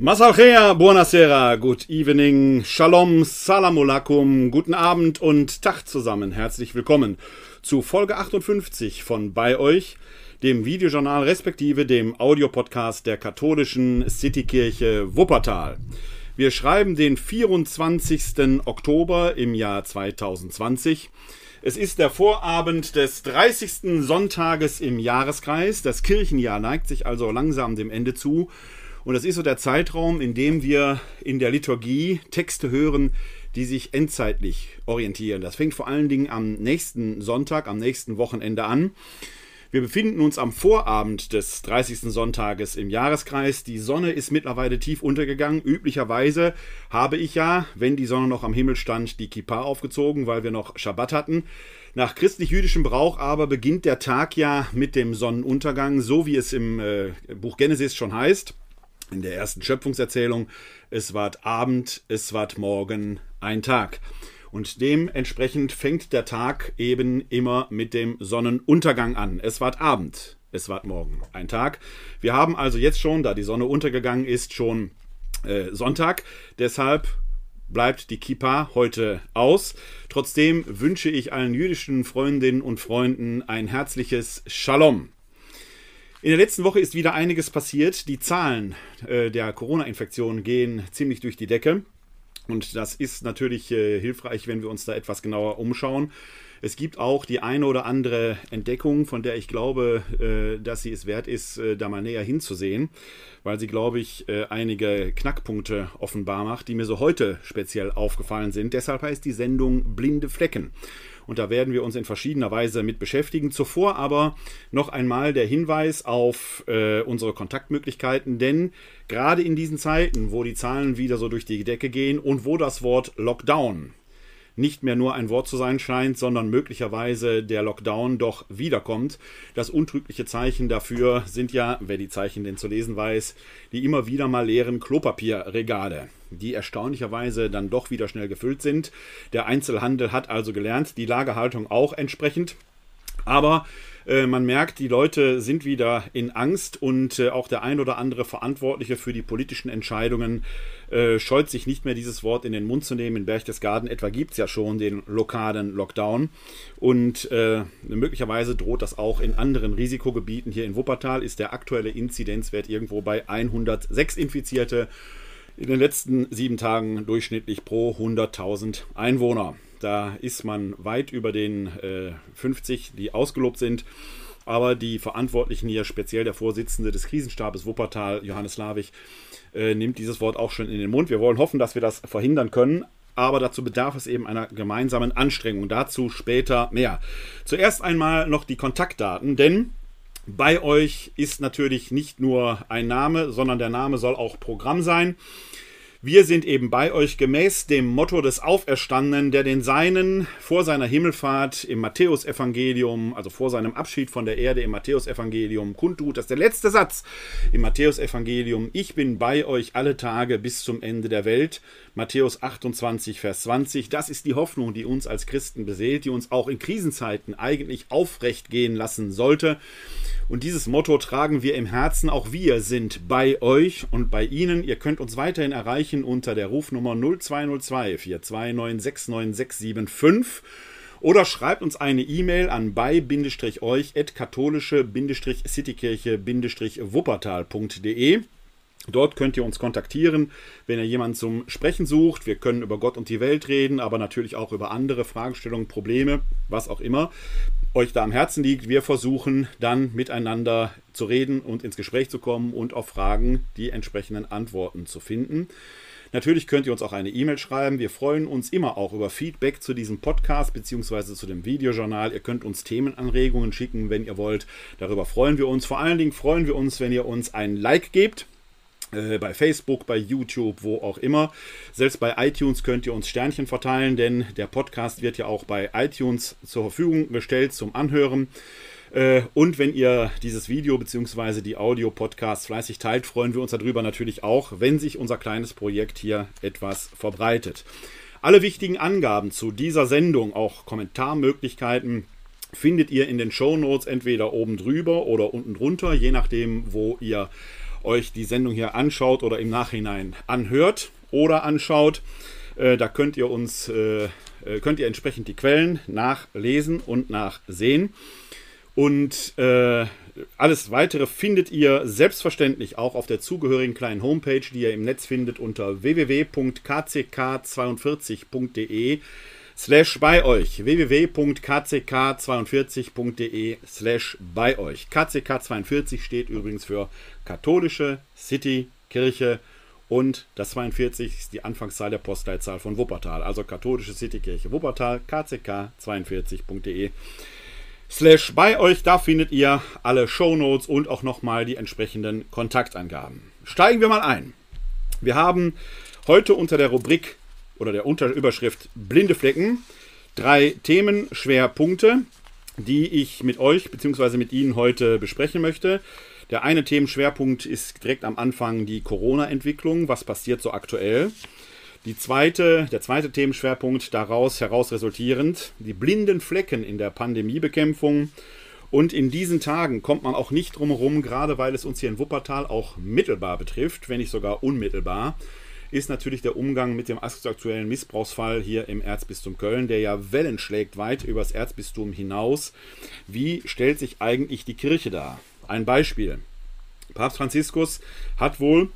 Masalchea, buonasera, good evening, shalom, salam alaikum, guten Abend und Tag zusammen. Herzlich willkommen zu Folge 58 von Bei euch, dem Videojournal respektive dem Audiopodcast der katholischen Citykirche Wuppertal. Wir schreiben den 24. Oktober im Jahr 2020. Es ist der Vorabend des 30. Sonntages im Jahreskreis. Das Kirchenjahr neigt sich also langsam dem Ende zu. Und das ist so der Zeitraum, in dem wir in der Liturgie Texte hören, die sich endzeitlich orientieren. Das fängt vor allen Dingen am nächsten Sonntag, am nächsten Wochenende an. Wir befinden uns am Vorabend des 30. Sonntages im Jahreskreis. Die Sonne ist mittlerweile tief untergegangen. Üblicherweise habe ich ja, wenn die Sonne noch am Himmel stand, die Kippa aufgezogen, weil wir noch Schabbat hatten. Nach christlich-jüdischem Brauch aber beginnt der Tag ja mit dem Sonnenuntergang, so wie es im äh, Buch Genesis schon heißt in der ersten Schöpfungserzählung, es ward Abend, es ward Morgen, ein Tag. Und dementsprechend fängt der Tag eben immer mit dem Sonnenuntergang an. Es ward Abend, es ward Morgen, ein Tag. Wir haben also jetzt schon, da die Sonne untergegangen ist, schon äh, Sonntag. Deshalb bleibt die Kippa heute aus. Trotzdem wünsche ich allen jüdischen Freundinnen und Freunden ein herzliches Shalom. In der letzten Woche ist wieder einiges passiert. Die Zahlen äh, der Corona-Infektionen gehen ziemlich durch die Decke. Und das ist natürlich äh, hilfreich, wenn wir uns da etwas genauer umschauen. Es gibt auch die eine oder andere Entdeckung, von der ich glaube, äh, dass sie es wert ist, da mal näher hinzusehen, weil sie, glaube ich, einige Knackpunkte offenbar macht, die mir so heute speziell aufgefallen sind. Deshalb heißt die Sendung Blinde Flecken und da werden wir uns in verschiedener Weise mit beschäftigen. Zuvor aber noch einmal der Hinweis auf äh, unsere Kontaktmöglichkeiten, denn gerade in diesen Zeiten, wo die Zahlen wieder so durch die Decke gehen und wo das Wort Lockdown nicht mehr nur ein Wort zu sein scheint, sondern möglicherweise der Lockdown doch wiederkommt. Das untrügliche Zeichen dafür sind ja, wer die Zeichen denn zu lesen weiß, die immer wieder mal leeren Klopapierregale, die erstaunlicherweise dann doch wieder schnell gefüllt sind. Der Einzelhandel hat also gelernt, die Lagerhaltung auch entsprechend. Aber äh, man merkt, die Leute sind wieder in Angst und äh, auch der ein oder andere Verantwortliche für die politischen Entscheidungen äh, scheut sich nicht mehr, dieses Wort in den Mund zu nehmen. In Berchtesgaden etwa gibt es ja schon den lokalen Lockdown und möglicherweise droht das auch in anderen Risikogebieten. Hier in Wuppertal ist der aktuelle Inzidenzwert irgendwo bei 106 Infizierte in den letzten sieben Tagen durchschnittlich pro 100.000 Einwohner. Da ist man weit über den äh, 50, die ausgelobt sind. Aber die Verantwortlichen hier, speziell der Vorsitzende des Krisenstabes Wuppertal, Johannes Lavig, äh, nimmt dieses Wort auch schon in den Mund. Wir wollen hoffen, dass wir das verhindern können. Aber dazu bedarf es eben einer gemeinsamen Anstrengung. Dazu später mehr. Zuerst einmal noch die Kontaktdaten, denn bei euch ist natürlich nicht nur ein Name, sondern der Name soll auch Programm sein. Wir sind eben bei euch gemäß dem Motto des Auferstandenen, der den Seinen vor seiner Himmelfahrt im Matthäusevangelium, also vor seinem Abschied von der Erde im Matthäusevangelium kundtut. Das ist der letzte Satz im Matthäusevangelium. Ich bin bei euch alle Tage bis zum Ende der Welt. Matthäus 28, Vers 20. Das ist die Hoffnung, die uns als Christen beseelt, die uns auch in Krisenzeiten eigentlich aufrecht gehen lassen sollte. Und dieses Motto tragen wir im Herzen. Auch wir sind bei euch und bei Ihnen. Ihr könnt uns weiterhin erreichen unter der Rufnummer 0202 429 oder schreibt uns eine E-Mail an bei-euch katholische-citykirche-wuppertal.de. Dort könnt ihr uns kontaktieren, wenn ihr jemanden zum Sprechen sucht. Wir können über Gott und die Welt reden, aber natürlich auch über andere Fragestellungen, Probleme, was auch immer euch da am Herzen liegt. Wir versuchen dann miteinander zu reden und ins Gespräch zu kommen und auf Fragen die entsprechenden Antworten zu finden. Natürlich könnt ihr uns auch eine E-Mail schreiben. Wir freuen uns immer auch über Feedback zu diesem Podcast bzw. zu dem Videojournal. Ihr könnt uns Themenanregungen schicken, wenn ihr wollt. Darüber freuen wir uns. Vor allen Dingen freuen wir uns, wenn ihr uns ein Like gebt. Äh, bei Facebook, bei YouTube, wo auch immer. Selbst bei iTunes könnt ihr uns Sternchen verteilen, denn der Podcast wird ja auch bei iTunes zur Verfügung gestellt zum Anhören. Äh, und wenn ihr dieses Video bzw. die Audio-Podcasts fleißig teilt, freuen wir uns darüber natürlich auch, wenn sich unser kleines Projekt hier etwas verbreitet. Alle wichtigen Angaben zu dieser Sendung, auch Kommentarmöglichkeiten, findet ihr in den Show Notes entweder oben drüber oder unten drunter, je nachdem, wo ihr euch die Sendung hier anschaut oder im Nachhinein anhört oder anschaut. Äh, da könnt ihr uns, äh, äh, könnt ihr entsprechend die Quellen nachlesen und nachsehen. Und alles weitere findet ihr selbstverständlich auch auf der zugehörigen kleinen Homepage, die ihr im Netz findet unter www.kck42.de slash bei euch. www.kck42.de slash bei euch. KCK42 steht übrigens für katholische City Kirche und das 42 ist die Anfangszahl der Postleitzahl von Wuppertal. Also katholische Citykirche Wuppertal, kck42.de slash bei euch. Da findet ihr alle Shownotes und auch nochmal die entsprechenden Kontaktangaben. Steigen wir mal ein. Wir haben heute unter der Rubrik oder der Unterüberschrift Blinde Flecken drei Themenschwerpunkte, die ich mit euch bzw. mit Ihnen heute besprechen möchte. Der eine Themenschwerpunkt ist direkt am Anfang die Corona-Entwicklung. Was passiert so aktuell? Die zweite, der zweite Themenschwerpunkt daraus heraus resultierend, die blinden Flecken in der Pandemiebekämpfung. Und in diesen Tagen kommt man auch nicht drum herum, gerade weil es uns hier in Wuppertal auch mittelbar betrifft, wenn nicht sogar unmittelbar, ist natürlich der Umgang mit dem aktuellen Missbrauchsfall hier im Erzbistum Köln, der ja Wellen schlägt weit übers Erzbistum hinaus. Wie stellt sich eigentlich die Kirche dar? Ein Beispiel. Papst Franziskus hat wohl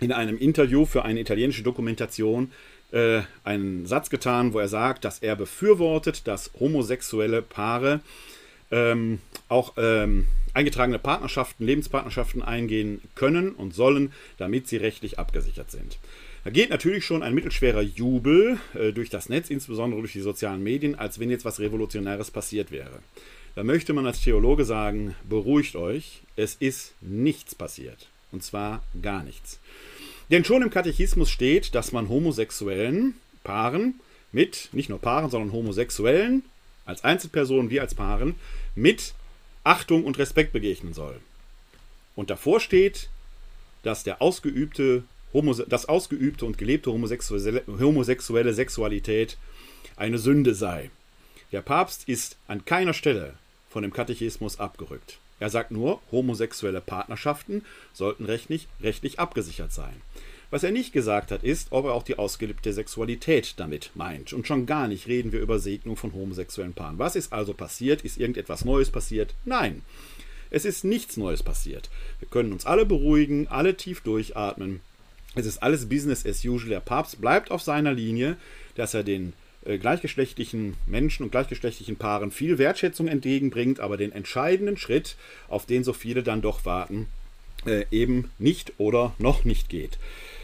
in einem Interview für eine italienische Dokumentation äh, einen Satz getan, wo er sagt, dass er befürwortet, dass homosexuelle Paare ähm, auch ähm, eingetragene Partnerschaften, Lebenspartnerschaften eingehen können und sollen, damit sie rechtlich abgesichert sind. Da geht natürlich schon ein mittelschwerer Jubel äh, durch das Netz, insbesondere durch die sozialen Medien, als wenn jetzt was Revolutionäres passiert wäre. Da möchte man als Theologe sagen, beruhigt euch, es ist nichts passiert. Und zwar gar nichts. Denn schon im Katechismus steht, dass man homosexuellen Paaren mit, nicht nur Paaren, sondern Homosexuellen, als Einzelpersonen wie als Paaren, mit Achtung und Respekt begegnen soll. Und davor steht, dass der ausgeübte, das ausgeübte und gelebte homosexuelle, homosexuelle Sexualität eine Sünde sei. Der Papst ist an keiner Stelle von dem Katechismus abgerückt. Er sagt nur, homosexuelle Partnerschaften sollten rechtlich, rechtlich abgesichert sein. Was er nicht gesagt hat, ist, ob er auch die ausgelebte Sexualität damit meint. Und schon gar nicht reden wir über Segnung von homosexuellen Paaren. Was ist also passiert? Ist irgendetwas Neues passiert? Nein. Es ist nichts Neues passiert. Wir können uns alle beruhigen, alle tief durchatmen. Es ist alles Business as usual. Der Papst bleibt auf seiner Linie, dass er den äh, gleichgeschlechtlichen Menschen und gleichgeschlechtlichen Paaren viel Wertschätzung entgegenbringt, aber den entscheidenden Schritt, auf den so viele dann doch warten, äh, eben nicht oder noch nicht geht.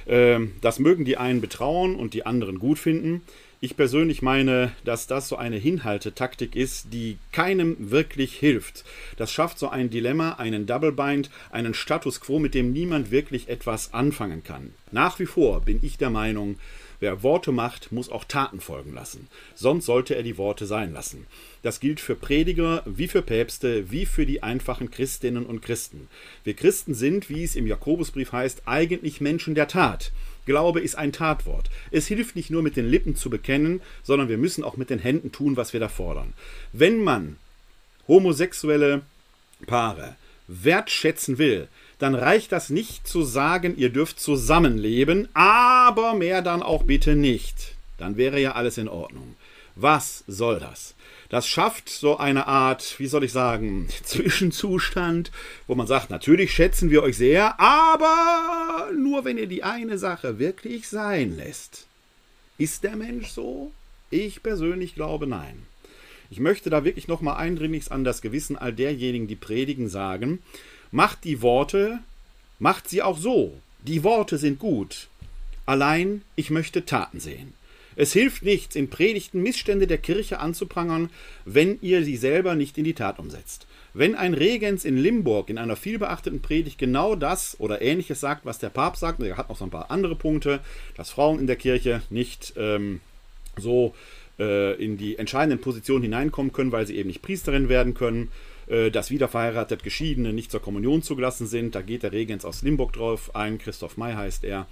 Ähm, das mögen die einen betrauern und die anderen gut finden. Ich persönlich meine, dass das so eine Hinhaltetaktik ist, die keinem wirklich hilft. Das schafft so ein Dilemma, einen Double Bind, einen Status quo, mit dem niemand wirklich etwas anfangen kann. Nach wie vor bin ich der Meinung, Wer Worte macht, muss auch Taten folgen lassen. Sonst sollte er die Worte sein lassen. Das gilt für Prediger wie für Päpste, wie für die einfachen Christinnen und Christen. Wir Christen sind, wie es im Jakobusbrief heißt, eigentlich Menschen der Tat. Glaube ist ein Tatwort. Es hilft nicht nur mit den Lippen zu bekennen, sondern wir müssen auch mit den Händen tun, was wir da fordern. Wenn man homosexuelle Paare wertschätzen will, dann reicht das nicht zu sagen, ihr dürft zusammenleben, aber mehr dann auch bitte nicht. Dann wäre ja alles in Ordnung. Was soll das? Das schafft so eine Art, wie soll ich sagen, Zwischenzustand, wo man sagt, natürlich schätzen wir euch sehr, aber nur wenn ihr die eine Sache wirklich sein lässt. Ist der Mensch so? Ich persönlich glaube nein. Ich möchte da wirklich nochmal eindringlichst an das Gewissen all derjenigen, die predigen, sagen, Macht die Worte, macht sie auch so. Die Worte sind gut. Allein ich möchte Taten sehen. Es hilft nichts, in Predigten Missstände der Kirche anzuprangern, wenn ihr sie selber nicht in die Tat umsetzt. Wenn ein Regens in Limburg in einer vielbeachteten Predigt genau das oder ähnliches sagt, was der Papst sagt, und er hat noch so ein paar andere Punkte, dass Frauen in der Kirche nicht ähm, so äh, in die entscheidenden Positionen hineinkommen können, weil sie eben nicht Priesterin werden können, äh, dass wiederverheiratet Geschiedene nicht zur Kommunion zugelassen sind. Da geht der Regens aus Limburg drauf ein, Christoph May heißt er.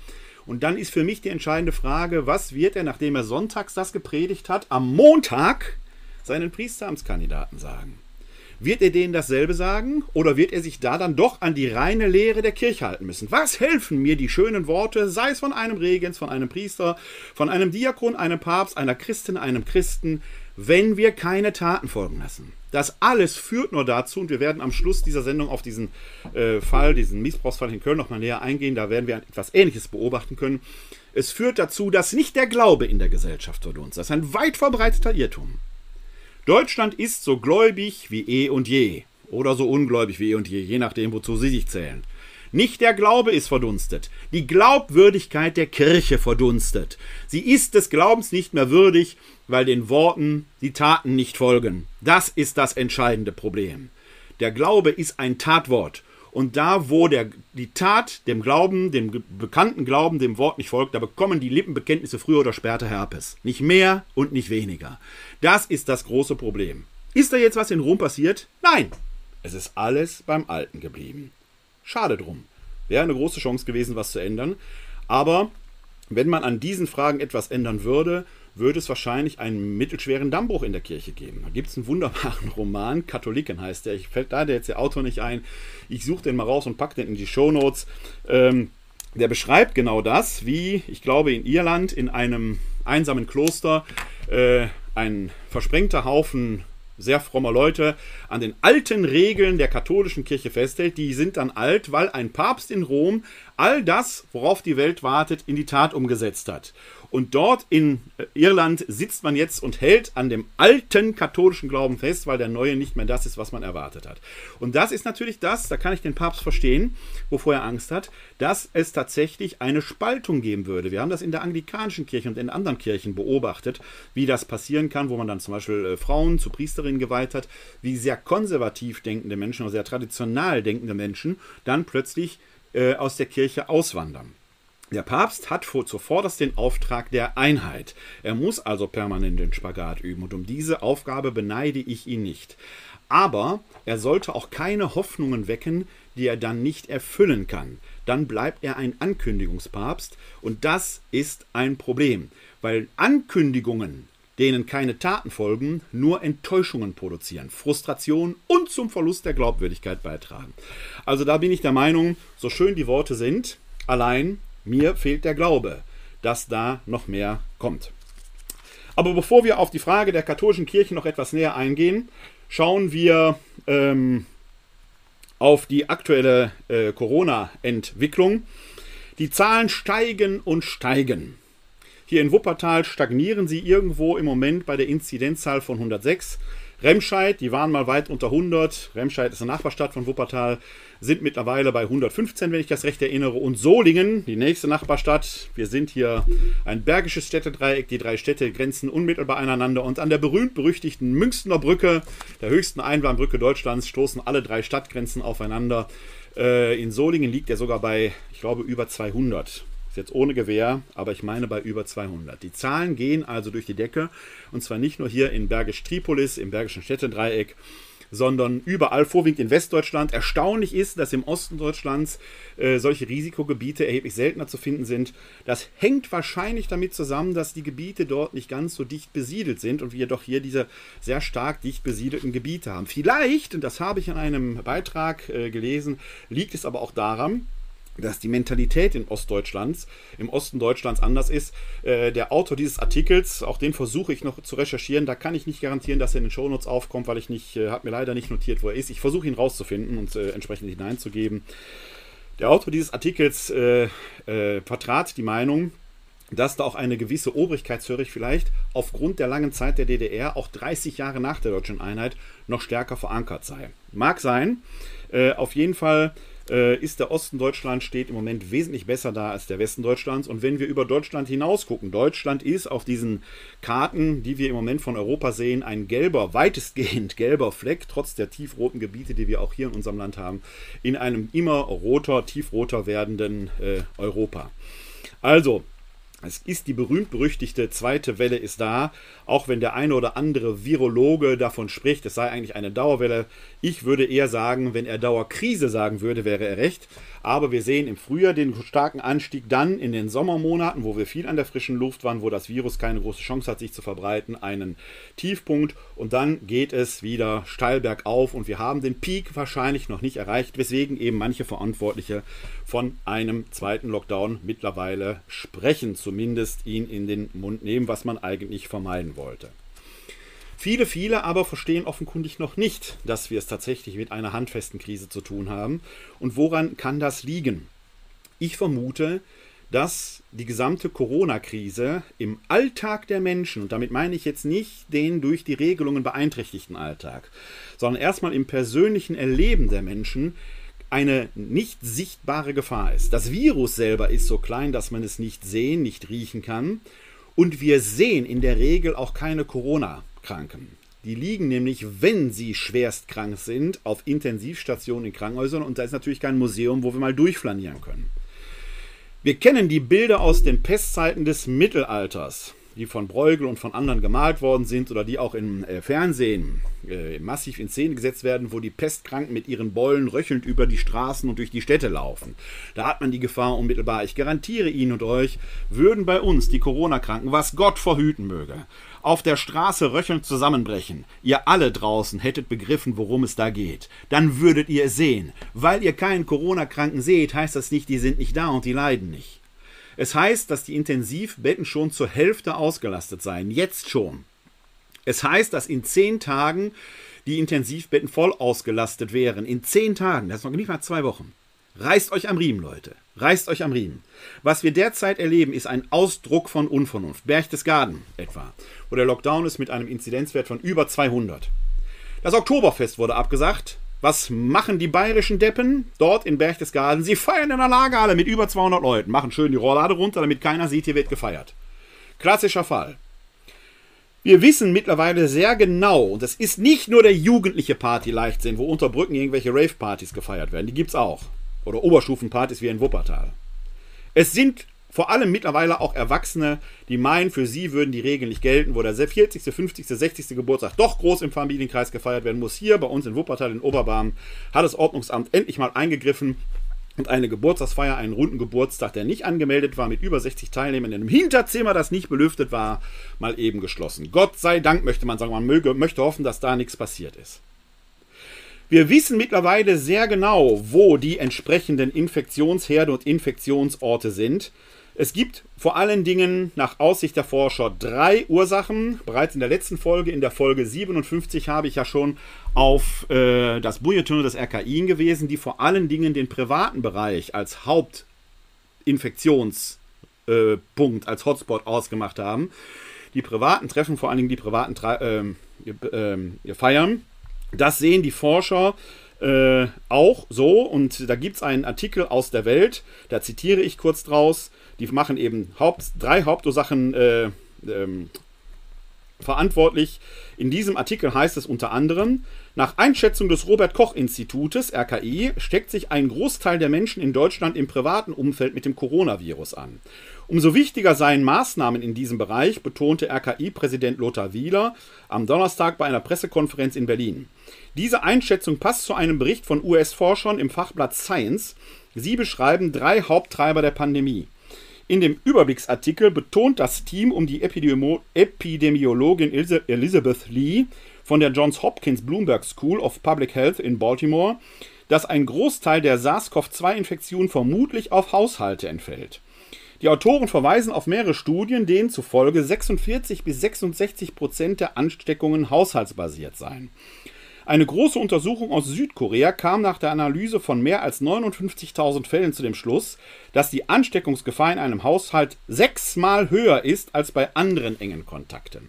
Und dann ist für mich die entscheidende Frage, was wird er, nachdem er sonntags das gepredigt hat, am Montag seinen Priesteramtskandidaten sagen? wird er denen dasselbe sagen oder wird er sich da dann doch an die reine Lehre der Kirche halten müssen? Was helfen mir die schönen Worte, sei es von einem Regens, von einem Priester, von einem Diakon, einem Papst, einer Christin, einem Christen, wenn wir keine Taten folgen lassen? Das alles führt nur dazu, und wir werden am Schluss dieser Sendung auf diesen äh, Fall, diesen Missbrauchsfall in Köln nochmal näher eingehen, da werden wir etwas Ähnliches beobachten können. Es führt dazu, dass nicht der Glaube in der Gesellschaft verdunst. Das ist ein weit verbreiteter Irrtum. Deutschland ist so gläubig wie eh und je. Oder so ungläubig wie eh und je, je nachdem, wozu Sie sich zählen. Nicht der Glaube ist verdunstet, die Glaubwürdigkeit der Kirche verdunstet. Sie ist des Glaubens nicht mehr würdig, weil den Worten die Taten nicht folgen. Das ist das entscheidende Problem. Der Glaube ist ein Tatwort und da, wo der, die Tat dem Glauben, dem bekannten Glauben, dem Wort nicht folgt, da bekommen die Lippenbekenntnisse früher oder später Herpes. Nicht mehr und nicht weniger. Das ist das große Problem. Ist da jetzt was in Rom passiert? Nein. Es ist alles beim Alten geblieben. Schade drum. Wäre eine große Chance gewesen, was zu ändern. Aber wenn man an diesen Fragen etwas ändern würde, würde es wahrscheinlich einen mittelschweren Dammbruch in der Kirche geben. Da gibt es einen wunderbaren Roman, Katholiken heißt der. Ich fällt da jetzt der Autor nicht ein. Ich suche den mal raus und packe den in die Shownotes. Ähm, der beschreibt genau das, wie, ich glaube, in Irland in einem einsamen Kloster äh, ein versprengter Haufen sehr frommer Leute an den alten Regeln der katholischen Kirche festhält. Die sind dann alt, weil ein Papst in Rom all das, worauf die Welt wartet, in die Tat umgesetzt hat. Und dort in äh, Irland sitzt man jetzt und hält an dem alten katholischen Glauben fest, weil der neue nicht mehr das ist, was man erwartet hat. Und das ist natürlich das, da kann ich den Papst verstehen, wovor er Angst hat, dass es tatsächlich eine Spaltung geben würde. Wir haben das in der anglikanischen Kirche und in anderen Kirchen beobachtet, wie das passieren kann, wo man dann zum Beispiel äh, Frauen zu Priesterinnen geweiht hat, wie sehr konservativ denkende Menschen oder sehr traditional denkende Menschen dann plötzlich äh, aus der Kirche auswandern. Der Papst hat zuvorderst den Auftrag der Einheit. Er muss also permanent den Spagat üben und um diese Aufgabe beneide ich ihn nicht. Aber er sollte auch keine Hoffnungen wecken, die er dann nicht erfüllen kann. Dann bleibt er ein Ankündigungspapst und das ist ein Problem, weil Ankündigungen, denen keine Taten folgen, nur Enttäuschungen produzieren, Frustration und zum Verlust der Glaubwürdigkeit beitragen. Also da bin ich der Meinung, so schön die Worte sind, allein mir fehlt der Glaube, dass da noch mehr kommt. Aber bevor wir auf die Frage der katholischen Kirche noch etwas näher eingehen, schauen wir ähm, auf die aktuelle äh, Corona-Entwicklung. Die Zahlen steigen und steigen. Hier in Wuppertal stagnieren sie irgendwo im Moment bei der Inzidenzzahl von 106. Remscheid, die waren mal weit unter 100. Remscheid ist eine Nachbarstadt von Wuppertal, sind mittlerweile bei 115, wenn ich das recht erinnere. Und Solingen, die nächste Nachbarstadt. Wir sind hier ein bergisches Städtedreieck. Die drei Städte grenzen unmittelbar aneinander. Und an der berühmt-berüchtigten Münchner Brücke, der höchsten Einbahnbrücke Deutschlands, stoßen alle drei Stadtgrenzen aufeinander. Äh, in Solingen liegt er sogar bei, ich glaube, über 200 jetzt ohne Gewehr, aber ich meine bei über 200. Die Zahlen gehen also durch die Decke und zwar nicht nur hier in Bergisch Tripolis, im Bergischen Städtedreieck, sondern überall, vorwiegend in Westdeutschland. Erstaunlich ist, dass im Osten Deutschlands äh, solche Risikogebiete erheblich seltener zu finden sind. Das hängt wahrscheinlich damit zusammen, dass die Gebiete dort nicht ganz so dicht besiedelt sind und wir doch hier diese sehr stark dicht besiedelten Gebiete haben. Vielleicht, und das habe ich in einem Beitrag äh, gelesen, liegt es aber auch daran, dass die Mentalität in Ostdeutschlands, im Osten Deutschlands anders ist. Äh, der Autor dieses Artikels, auch den versuche ich noch zu recherchieren, da kann ich nicht garantieren, dass er in den Shownotes aufkommt, weil ich nicht, äh, habe mir leider nicht notiert, wo er ist. Ich versuche ihn rauszufinden und äh, entsprechend hineinzugeben. Der Autor dieses Artikels äh, äh, vertrat die Meinung, dass da auch eine gewisse Obrigkeitshörig vielleicht aufgrund der langen Zeit der DDR auch 30 Jahre nach der deutschen Einheit noch stärker verankert sei. Mag sein. Äh, auf jeden Fall äh, ist der Osten Deutschlands steht im Moment wesentlich besser da als der Westen Deutschlands. Und wenn wir über Deutschland hinaus gucken, Deutschland ist auf diesen Karten, die wir im Moment von Europa sehen, ein gelber, weitestgehend gelber Fleck, trotz der tiefroten Gebiete, die wir auch hier in unserem Land haben, in einem immer roter, tiefroter werdenden äh, Europa. Also, Es ist die berühmt-berüchtigte zweite Welle ist da, auch wenn der eine oder andere Virologe davon spricht, es sei eigentlich eine Dauerwelle. Ich würde eher sagen, wenn er Dauerkrise sagen würde, wäre er recht. Aber wir sehen im Frühjahr den starken Anstieg, dann in den Sommermonaten, wo wir viel an der frischen Luft waren, wo das Virus keine große Chance hat, sich zu verbreiten, einen Tiefpunkt und dann geht es wieder steil bergauf und wir haben den Peak wahrscheinlich noch nicht erreicht, weswegen eben manche Verantwortliche von einem zweiten Lockdown mittlerweile sprechen, zumindest ihn in den Mund nehmen, was man eigentlich vermeiden wollte. Viele, viele aber verstehen offenkundig noch nicht, dass wir es tatsächlich mit einer handfesten Krise zu tun haben. Und woran kann das liegen? Ich vermute, dass die gesamte Corona-Krise im Alltag der Menschen, und damit meine ich jetzt nicht den durch die Regelungen beeinträchtigten Alltag, sondern erstmal im persönlichen Erleben der Menschen, eine nicht sichtbare Gefahr ist. Das Virus selber ist so klein, dass man es nicht sehen, nicht riechen kann. Und wir sehen in der Regel auch keine Corona-Kranken. Die liegen nämlich, wenn sie schwerst krank sind, auf Intensivstationen in Krankenhäusern und da ist natürlich kein Museum, wo wir mal durchflanieren können. Wir kennen die Bilder aus den Pestzeiten des Mittelalters die von Bruegel und von anderen gemalt worden sind oder die auch im äh, Fernsehen äh, massiv in Szene gesetzt werden, wo die Pestkranken mit ihren Beulen röchelnd über die Straßen und durch die Städte laufen. Da hat man die Gefahr unmittelbar. Ich garantiere Ihnen und euch, würden bei uns die Corona-Kranken, was Gott verhüten möge, auf der Straße röchelnd zusammenbrechen, ihr alle draußen hättet begriffen, worum es da geht, dann würdet ihr es sehen. Weil ihr keinen Corona-Kranken seht, heißt das nicht, die sind nicht da und die leiden nicht. Es heißt, dass die Intensivbetten schon zur Hälfte ausgelastet seien. Jetzt schon. Es heißt, dass in zehn Tagen die Intensivbetten voll ausgelastet wären. In zehn Tagen. Das ist noch nicht mal zwei Wochen. Reißt euch am Riemen, Leute. Reißt euch am Riemen. Was wir derzeit erleben, ist ein Ausdruck von Unvernunft. Berchtesgaden etwa, wo der Lockdown ist mit einem Inzidenzwert von über 200. Das Oktoberfest wurde abgesagt. Was machen die bayerischen Deppen dort in Berchtesgaden? Sie feiern in der Lagerhalle mit über 200 Leuten, machen schön die Rohrlade runter, damit keiner sieht, hier wird gefeiert. Klassischer Fall. Wir wissen mittlerweile sehr genau, und das ist nicht nur der jugendliche Party-Leichtsinn, wo unter Brücken irgendwelche Rave-Partys gefeiert werden, die gibt's auch. Oder Oberstufenpartys wie in Wuppertal. Es sind vor allem mittlerweile auch Erwachsene, die meinen, für sie würden die Regeln nicht gelten, wo der 40., 50., 60. Geburtstag doch groß im Familienkreis gefeiert werden muss. Hier bei uns in Wuppertal in Oberbarm hat das Ordnungsamt endlich mal eingegriffen und eine Geburtstagsfeier, einen runden Geburtstag, der nicht angemeldet war, mit über 60 Teilnehmern in einem Hinterzimmer, das nicht belüftet war, mal eben geschlossen. Gott sei Dank möchte man sagen, man möge, möchte hoffen, dass da nichts passiert ist. Wir wissen mittlerweile sehr genau, wo die entsprechenden Infektionsherde und Infektionsorte sind. Es gibt vor allen Dingen nach Aussicht der Forscher drei Ursachen. Bereits in der letzten Folge, in der Folge 57, habe ich ja schon auf äh, das Bulletin des RKI gewesen, die vor allen Dingen den privaten Bereich als Hauptinfektionspunkt, äh, als Hotspot ausgemacht haben. Die privaten Treffen, vor allen Dingen die privaten äh, äh, Feiern, das sehen die Forscher äh, auch so. Und da gibt es einen Artikel aus der Welt, da zitiere ich kurz draus. Die machen eben Haupt, drei Hauptursachen äh, ähm, verantwortlich. In diesem Artikel heißt es unter anderem, nach Einschätzung des Robert Koch Institutes RKI steckt sich ein Großteil der Menschen in Deutschland im privaten Umfeld mit dem Coronavirus an. Umso wichtiger seien Maßnahmen in diesem Bereich, betonte RKI-Präsident Lothar Wieler am Donnerstag bei einer Pressekonferenz in Berlin. Diese Einschätzung passt zu einem Bericht von US-Forschern im Fachblatt Science. Sie beschreiben drei Haupttreiber der Pandemie. In dem Überblicksartikel betont das Team um die Epidemi Epidemiologin Elizabeth Lee von der Johns Hopkins Bloomberg School of Public Health in Baltimore, dass ein Großteil der SARS-CoV-2-Infektion vermutlich auf Haushalte entfällt. Die Autoren verweisen auf mehrere Studien, denen zufolge 46 bis 66 Prozent der Ansteckungen haushaltsbasiert seien. Eine große Untersuchung aus Südkorea kam nach der Analyse von mehr als 59.000 Fällen zu dem Schluss, dass die Ansteckungsgefahr in einem Haushalt sechsmal höher ist als bei anderen engen Kontakten.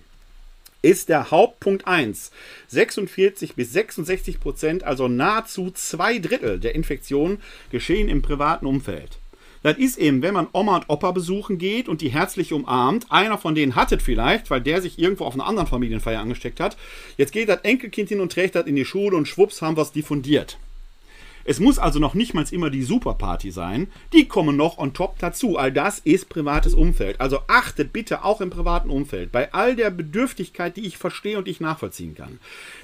Ist der Hauptpunkt 1. 46 bis 66 Prozent, also nahezu zwei Drittel der Infektionen, geschehen im privaten Umfeld. Das ist eben, wenn man Oma und Opa besuchen geht und die herzlich umarmt. Einer von denen hattet vielleicht, weil der sich irgendwo auf einer anderen Familienfeier angesteckt hat. Jetzt geht das Enkelkind hin und trägt das in die Schule und schwupps haben wir es diffundiert. Es muss also noch nicht mal immer die Superparty sein. Die kommen noch on top dazu. All das ist privates Umfeld. Also achtet bitte auch im privaten Umfeld bei all der Bedürftigkeit, die ich verstehe und ich nachvollziehen kann.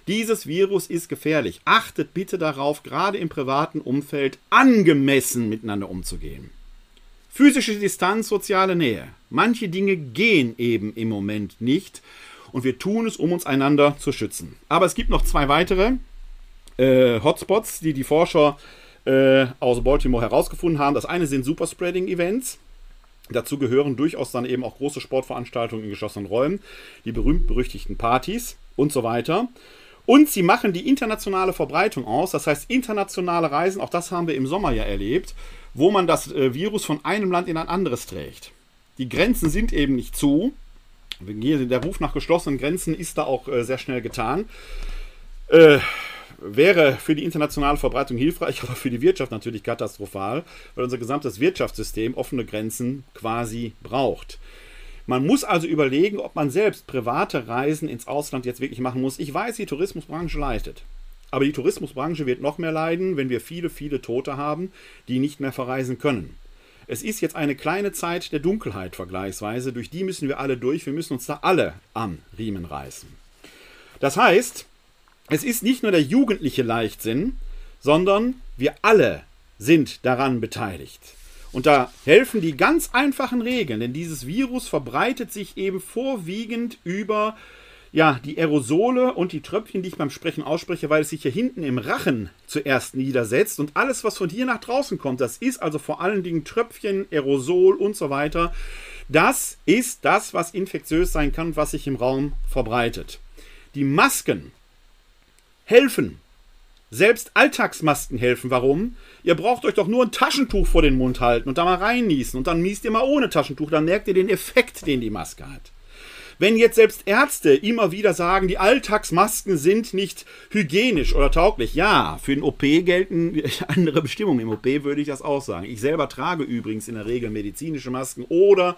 Dieses Virus ist gefährlich. Achtet bitte darauf, gerade im privaten Umfeld angemessen miteinander umzugehen. Physische Distanz, soziale Nähe. Manche Dinge gehen eben im Moment nicht und wir tun es, um uns einander zu schützen. Aber es gibt noch zwei weitere äh, Hotspots, die die Forscher äh, aus Baltimore herausgefunden haben. Das eine sind Superspreading-Events. Dazu gehören durchaus dann eben auch große Sportveranstaltungen in geschlossenen Räumen, die berühmt-berüchtigten Partys und so weiter. Und sie machen die internationale Verbreitung aus, das heißt internationale Reisen, auch das haben wir im Sommer ja erlebt, wo man das äh, Virus von einem Land in ein anderes trägt. Die Grenzen sind eben nicht zu. Der Ruf nach geschlossenen Grenzen ist da auch äh, sehr schnell getan. Äh, wäre für die internationale Verbreitung hilfreich, aber für die Wirtschaft natürlich katastrophal, weil unser gesamtes Wirtschaftssystem offene Grenzen quasi braucht. Man muss also überlegen, ob man selbst private Reisen ins Ausland jetzt wirklich machen muss. Ich weiß, die Tourismusbranche leidet. Aber die Tourismusbranche wird noch mehr leiden, wenn wir viele, viele Tote haben, die nicht mehr verreisen können. Es ist jetzt eine kleine Zeit der Dunkelheit vergleichsweise, durch die müssen wir alle durch, wir müssen uns da alle am Riemen reißen. Das heißt, es ist nicht nur der jugendliche Leichtsinn, sondern wir alle sind daran beteiligt. Und da helfen die ganz einfachen Regeln, denn dieses Virus verbreitet sich eben vorwiegend über ja, die Aerosole und die Tröpfchen, die ich beim Sprechen ausspreche, weil es sich hier hinten im Rachen zuerst niedersetzt. Und alles, was von hier nach draußen kommt, das ist also vor allen Dingen Tröpfchen, Aerosol und so weiter. Das ist das, was infektiös sein kann was sich im Raum verbreitet. Die Masken helfen. Selbst Alltagsmasken helfen. Warum? Ihr braucht euch doch nur ein Taschentuch vor den Mund halten und da mal reinniesen und dann niest ihr mal ohne Taschentuch. Dann merkt ihr den Effekt, den die Maske hat. Wenn jetzt selbst Ärzte immer wieder sagen, die Alltagsmasken sind nicht hygienisch oder tauglich, ja, für den OP gelten andere Bestimmungen. Im OP würde ich das auch sagen. Ich selber trage übrigens in der Regel medizinische Masken oder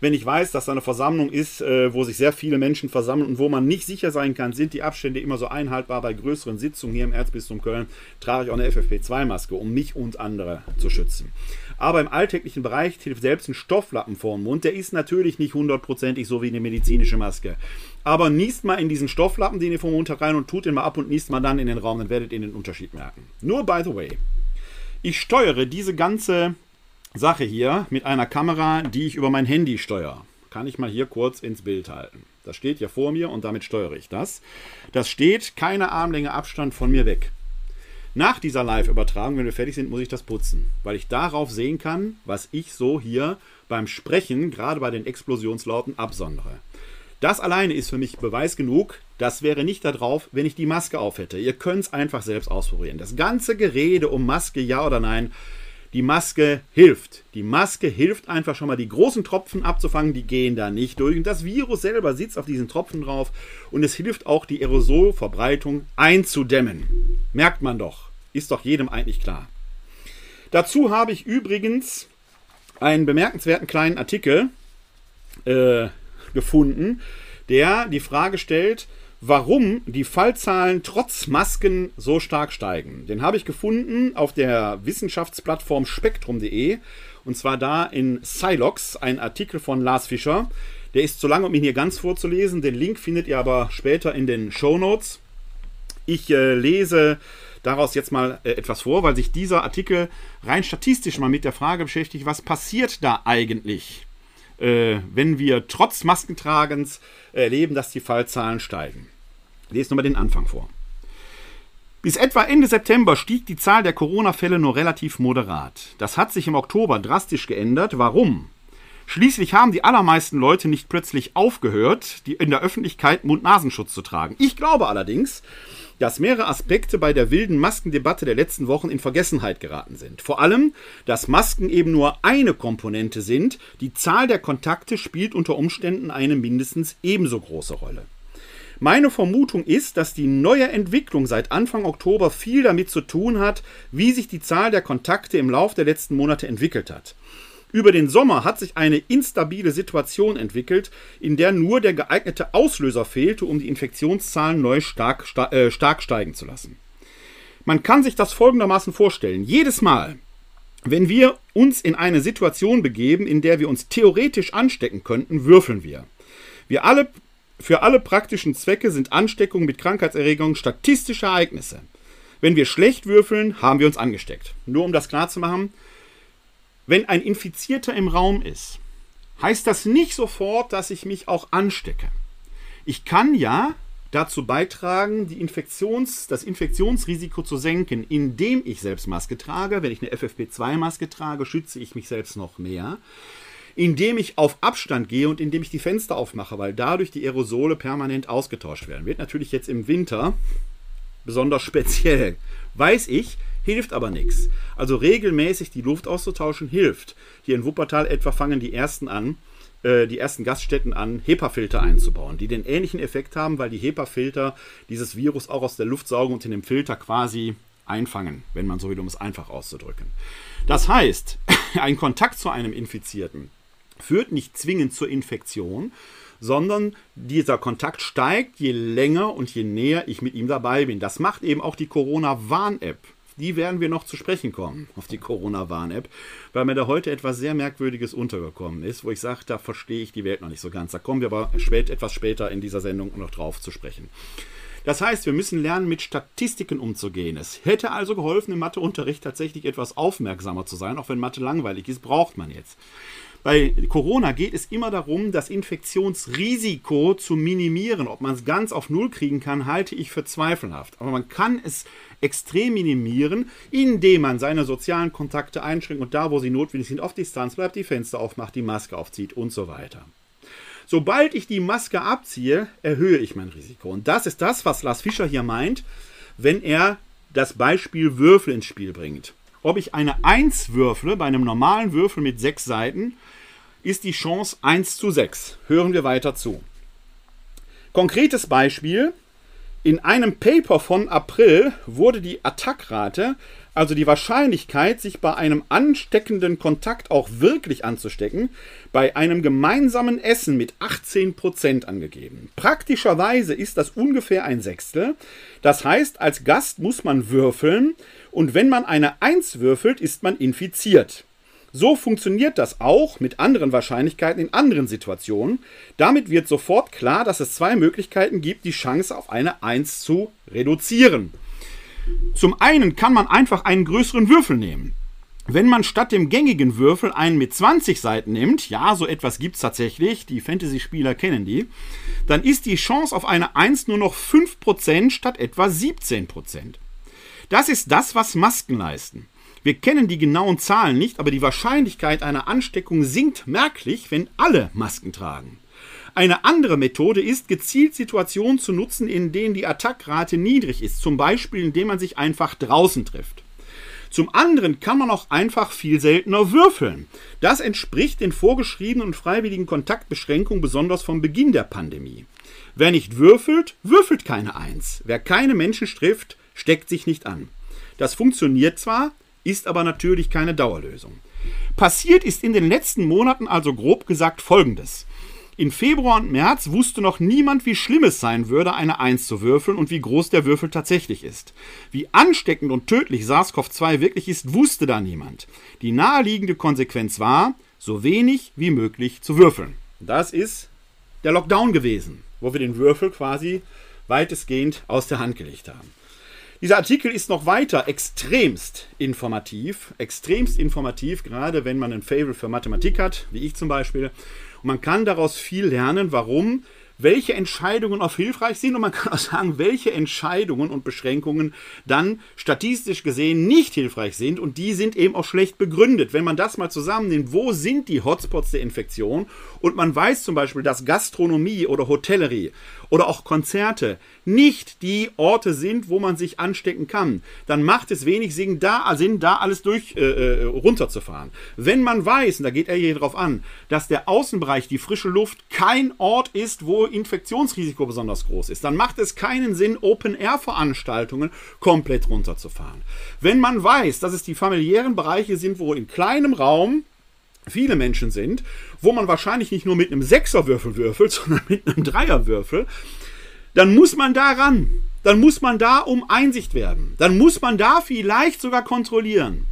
wenn ich weiß, dass da eine Versammlung ist, äh, wo sich sehr viele Menschen versammeln und wo man nicht sicher sein kann, sind die Abstände immer so einhaltbar bei größeren Sitzungen hier im Erzbistum Köln, trage ich auch eine FFP2-Maske, um mich und andere zu schützen. Aber im alltäglichen Bereich hilft selbst ein Stofflappen vor dem Mund. Der ist natürlich nicht hundertprozentig so wie eine medizinische Maske. Aber niest mal in diesen Stofflappen, den ihr vom Mund rein und tut den mal ab und niest mal dann in den Raum, dann werdet ihr den Unterschied merken. Nur by the way. Ich steuere diese ganze Sache hier mit einer Kamera, die ich über mein Handy steuere. Kann ich mal hier kurz ins Bild halten. Das steht ja vor mir und damit steuere ich das. Das steht keine Armlänge Abstand von mir weg. Nach dieser Live-Übertragung, wenn wir fertig sind, muss ich das putzen, weil ich darauf sehen kann, was ich so hier beim Sprechen, gerade bei den Explosionslauten, absondere. Das alleine ist für mich Beweis genug, das wäre nicht da drauf, wenn ich die Maske auf hätte. Ihr könnt es einfach selbst ausprobieren. Das ganze Gerede um Maske, ja oder nein, die Maske hilft. Die Maske hilft einfach schon mal, die großen Tropfen abzufangen, die gehen da nicht durch. Und das Virus selber sitzt auf diesen Tropfen drauf und es hilft auch, die Aerosolverbreitung einzudämmen. Merkt man doch. Ist doch jedem eigentlich klar. Dazu habe ich übrigens einen bemerkenswerten kleinen Artikel äh, gefunden, der die Frage stellt, warum die Fallzahlen trotz Masken so stark steigen. Den habe ich gefunden auf der Wissenschaftsplattform spektrum.de und zwar da in Silox, ein Artikel von Lars Fischer. Der ist zu lang, um ihn hier ganz vorzulesen. Den Link findet ihr aber später in den Show Notes. Ich äh, lese daraus jetzt mal äh, etwas vor, weil sich dieser Artikel rein statistisch mal mit der Frage beschäftigt, was passiert da eigentlich, äh, wenn wir trotz Maskentragens erleben, dass die Fallzahlen steigen. Ich lese nochmal den Anfang vor. Bis etwa Ende September stieg die Zahl der Corona-Fälle nur relativ moderat. Das hat sich im Oktober drastisch geändert. Warum? Schließlich haben die allermeisten Leute nicht plötzlich aufgehört, die in der Öffentlichkeit Mund-Nasenschutz zu tragen. Ich glaube allerdings, dass mehrere Aspekte bei der wilden Maskendebatte der letzten Wochen in Vergessenheit geraten sind. Vor allem, dass Masken eben nur eine Komponente sind, die Zahl der Kontakte spielt unter Umständen eine mindestens ebenso große Rolle. Meine Vermutung ist, dass die neue Entwicklung seit Anfang Oktober viel damit zu tun hat, wie sich die Zahl der Kontakte im Lauf der letzten Monate entwickelt hat. Über den Sommer hat sich eine instabile Situation entwickelt, in der nur der geeignete Auslöser fehlte, um die Infektionszahlen neu stark, äh, stark steigen zu lassen. Man kann sich das folgendermaßen vorstellen. Jedes Mal, wenn wir uns in eine Situation begeben, in der wir uns theoretisch anstecken könnten, würfeln wir. Wir alle, für alle praktischen Zwecke sind Ansteckungen mit Krankheitserregungen statistische Ereignisse. Wenn wir schlecht würfeln, haben wir uns angesteckt. Nur um das klar zu machen, wenn ein Infizierter im Raum ist, heißt das nicht sofort, dass ich mich auch anstecke. Ich kann ja dazu beitragen, Infektions, das Infektionsrisiko zu senken, indem ich selbst Maske trage. Wenn ich eine FFP2-Maske trage, schütze ich mich selbst noch mehr. Indem ich auf Abstand gehe und indem ich die Fenster aufmache, weil dadurch die Aerosole permanent ausgetauscht werden. Wird natürlich jetzt im Winter besonders speziell. Weiß ich, hilft aber nichts. Also regelmäßig die Luft auszutauschen hilft. Hier in Wuppertal etwa fangen die ersten an, äh, die ersten Gaststätten an, HEPA-Filter einzubauen, die den ähnlichen Effekt haben, weil die HEPA-Filter dieses Virus auch aus der Luft saugen und in dem Filter quasi einfangen, wenn man so will, um es einfach auszudrücken. Das heißt, ein Kontakt zu einem Infizierten führt nicht zwingend zur Infektion, sondern dieser Kontakt steigt, je länger und je näher ich mit ihm dabei bin. Das macht eben auch die Corona-Warn-App die werden wir noch zu sprechen kommen, auf die Corona-Warn-App, weil mir da heute etwas sehr Merkwürdiges untergekommen ist, wo ich sage, da verstehe ich die Welt noch nicht so ganz. Da kommen wir aber spät, etwas später in dieser Sendung noch drauf zu sprechen. Das heißt, wir müssen lernen, mit Statistiken umzugehen. Es hätte also geholfen, im Matheunterricht tatsächlich etwas aufmerksamer zu sein, auch wenn Mathe langweilig ist, braucht man jetzt. Bei Corona geht es immer darum, das Infektionsrisiko zu minimieren. Ob man es ganz auf Null kriegen kann, halte ich für zweifelhaft. Aber man kann es extrem minimieren, indem man seine sozialen Kontakte einschränkt und da, wo sie notwendig sind, auf Distanz bleibt, die Fenster aufmacht, die Maske aufzieht und so weiter. Sobald ich die Maske abziehe, erhöhe ich mein Risiko. Und das ist das, was Lars Fischer hier meint, wenn er das Beispiel Würfel ins Spiel bringt. Ob ich eine 1 würfle bei einem normalen Würfel mit 6 Seiten ist die Chance 1 zu 6. Hören wir weiter zu. Konkretes Beispiel. In einem Paper von April wurde die Attackrate, also die Wahrscheinlichkeit, sich bei einem ansteckenden Kontakt auch wirklich anzustecken, bei einem gemeinsamen Essen mit 18% angegeben. Praktischerweise ist das ungefähr ein Sechstel. Das heißt, als Gast muss man würfeln und wenn man eine 1 würfelt, ist man infiziert. So funktioniert das auch mit anderen Wahrscheinlichkeiten in anderen Situationen. Damit wird sofort klar, dass es zwei Möglichkeiten gibt, die Chance auf eine 1 zu reduzieren. Zum einen kann man einfach einen größeren Würfel nehmen. Wenn man statt dem gängigen Würfel einen mit 20 Seiten nimmt, ja, so etwas gibt es tatsächlich, die Fantasy-Spieler kennen die, dann ist die Chance auf eine 1 nur noch 5% statt etwa 17%. Das ist das, was Masken leisten. Wir kennen die genauen Zahlen nicht, aber die Wahrscheinlichkeit einer Ansteckung sinkt merklich, wenn alle Masken tragen. Eine andere Methode ist, gezielt Situationen zu nutzen, in denen die Attackrate niedrig ist, zum Beispiel indem man sich einfach draußen trifft. Zum anderen kann man auch einfach viel seltener würfeln. Das entspricht den vorgeschriebenen und freiwilligen Kontaktbeschränkungen besonders vom Beginn der Pandemie. Wer nicht würfelt, würfelt keine Eins. Wer keine Menschen trifft, steckt sich nicht an. Das funktioniert zwar, ist aber natürlich keine Dauerlösung. Passiert ist in den letzten Monaten also grob gesagt Folgendes. In Februar und März wusste noch niemand, wie schlimm es sein würde, eine 1 zu würfeln und wie groß der Würfel tatsächlich ist. Wie ansteckend und tödlich SARS-CoV-2 wirklich ist, wusste da niemand. Die naheliegende Konsequenz war, so wenig wie möglich zu würfeln. Das ist der Lockdown gewesen, wo wir den Würfel quasi weitestgehend aus der Hand gelegt haben. Dieser Artikel ist noch weiter extremst informativ, extremst informativ, gerade wenn man ein Fable für Mathematik hat, wie ich zum Beispiel. Und man kann daraus viel lernen, warum welche Entscheidungen auch hilfreich sind und man kann auch sagen, welche Entscheidungen und Beschränkungen dann statistisch gesehen nicht hilfreich sind und die sind eben auch schlecht begründet. Wenn man das mal zusammennimmt, wo sind die Hotspots der Infektion und man weiß zum Beispiel, dass Gastronomie oder Hotellerie oder auch Konzerte nicht die Orte sind, wo man sich anstecken kann, dann macht es wenig Sinn, da, Sinn, da alles durch äh, äh, runterzufahren. Wenn man weiß, und da geht er hier drauf an, dass der Außenbereich, die frische Luft, kein Ort ist, wo Infektionsrisiko besonders groß ist, dann macht es keinen Sinn, Open-Air-Veranstaltungen komplett runterzufahren. Wenn man weiß, dass es die familiären Bereiche sind, wo in kleinem Raum viele Menschen sind, wo man wahrscheinlich nicht nur mit einem Sechserwürfel würfelt, sondern mit einem Dreierwürfel, dann muss man da ran. Dann muss man da um Einsicht werden. Dann muss man da vielleicht sogar kontrollieren.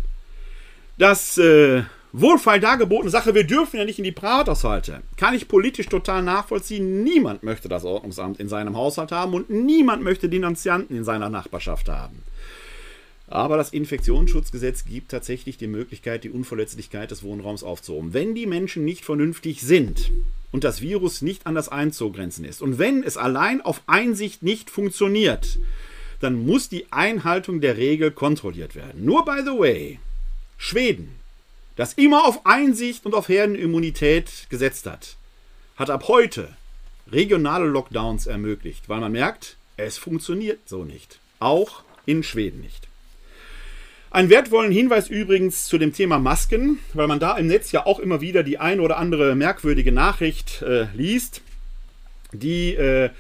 Das äh, wohlfeil dargebotene Sache, wir dürfen ja nicht in die Privathaushalte. Kann ich politisch total nachvollziehen. Niemand möchte das Ordnungsamt in seinem Haushalt haben und niemand möchte Denunzianten in seiner Nachbarschaft haben. Aber das Infektionsschutzgesetz gibt tatsächlich die Möglichkeit, die Unverletzlichkeit des Wohnraums aufzuhoben. Wenn die Menschen nicht vernünftig sind und das Virus nicht anders einzugrenzen ist und wenn es allein auf Einsicht nicht funktioniert, dann muss die Einhaltung der Regel kontrolliert werden. Nur by the way, Schweden, das immer auf Einsicht und auf Herdenimmunität gesetzt hat, hat ab heute regionale Lockdowns ermöglicht, weil man merkt, es funktioniert so nicht. Auch in Schweden nicht. Einen wertvollen Hinweis übrigens zu dem Thema Masken, weil man da im Netz ja auch immer wieder die ein oder andere merkwürdige Nachricht äh, liest, die äh,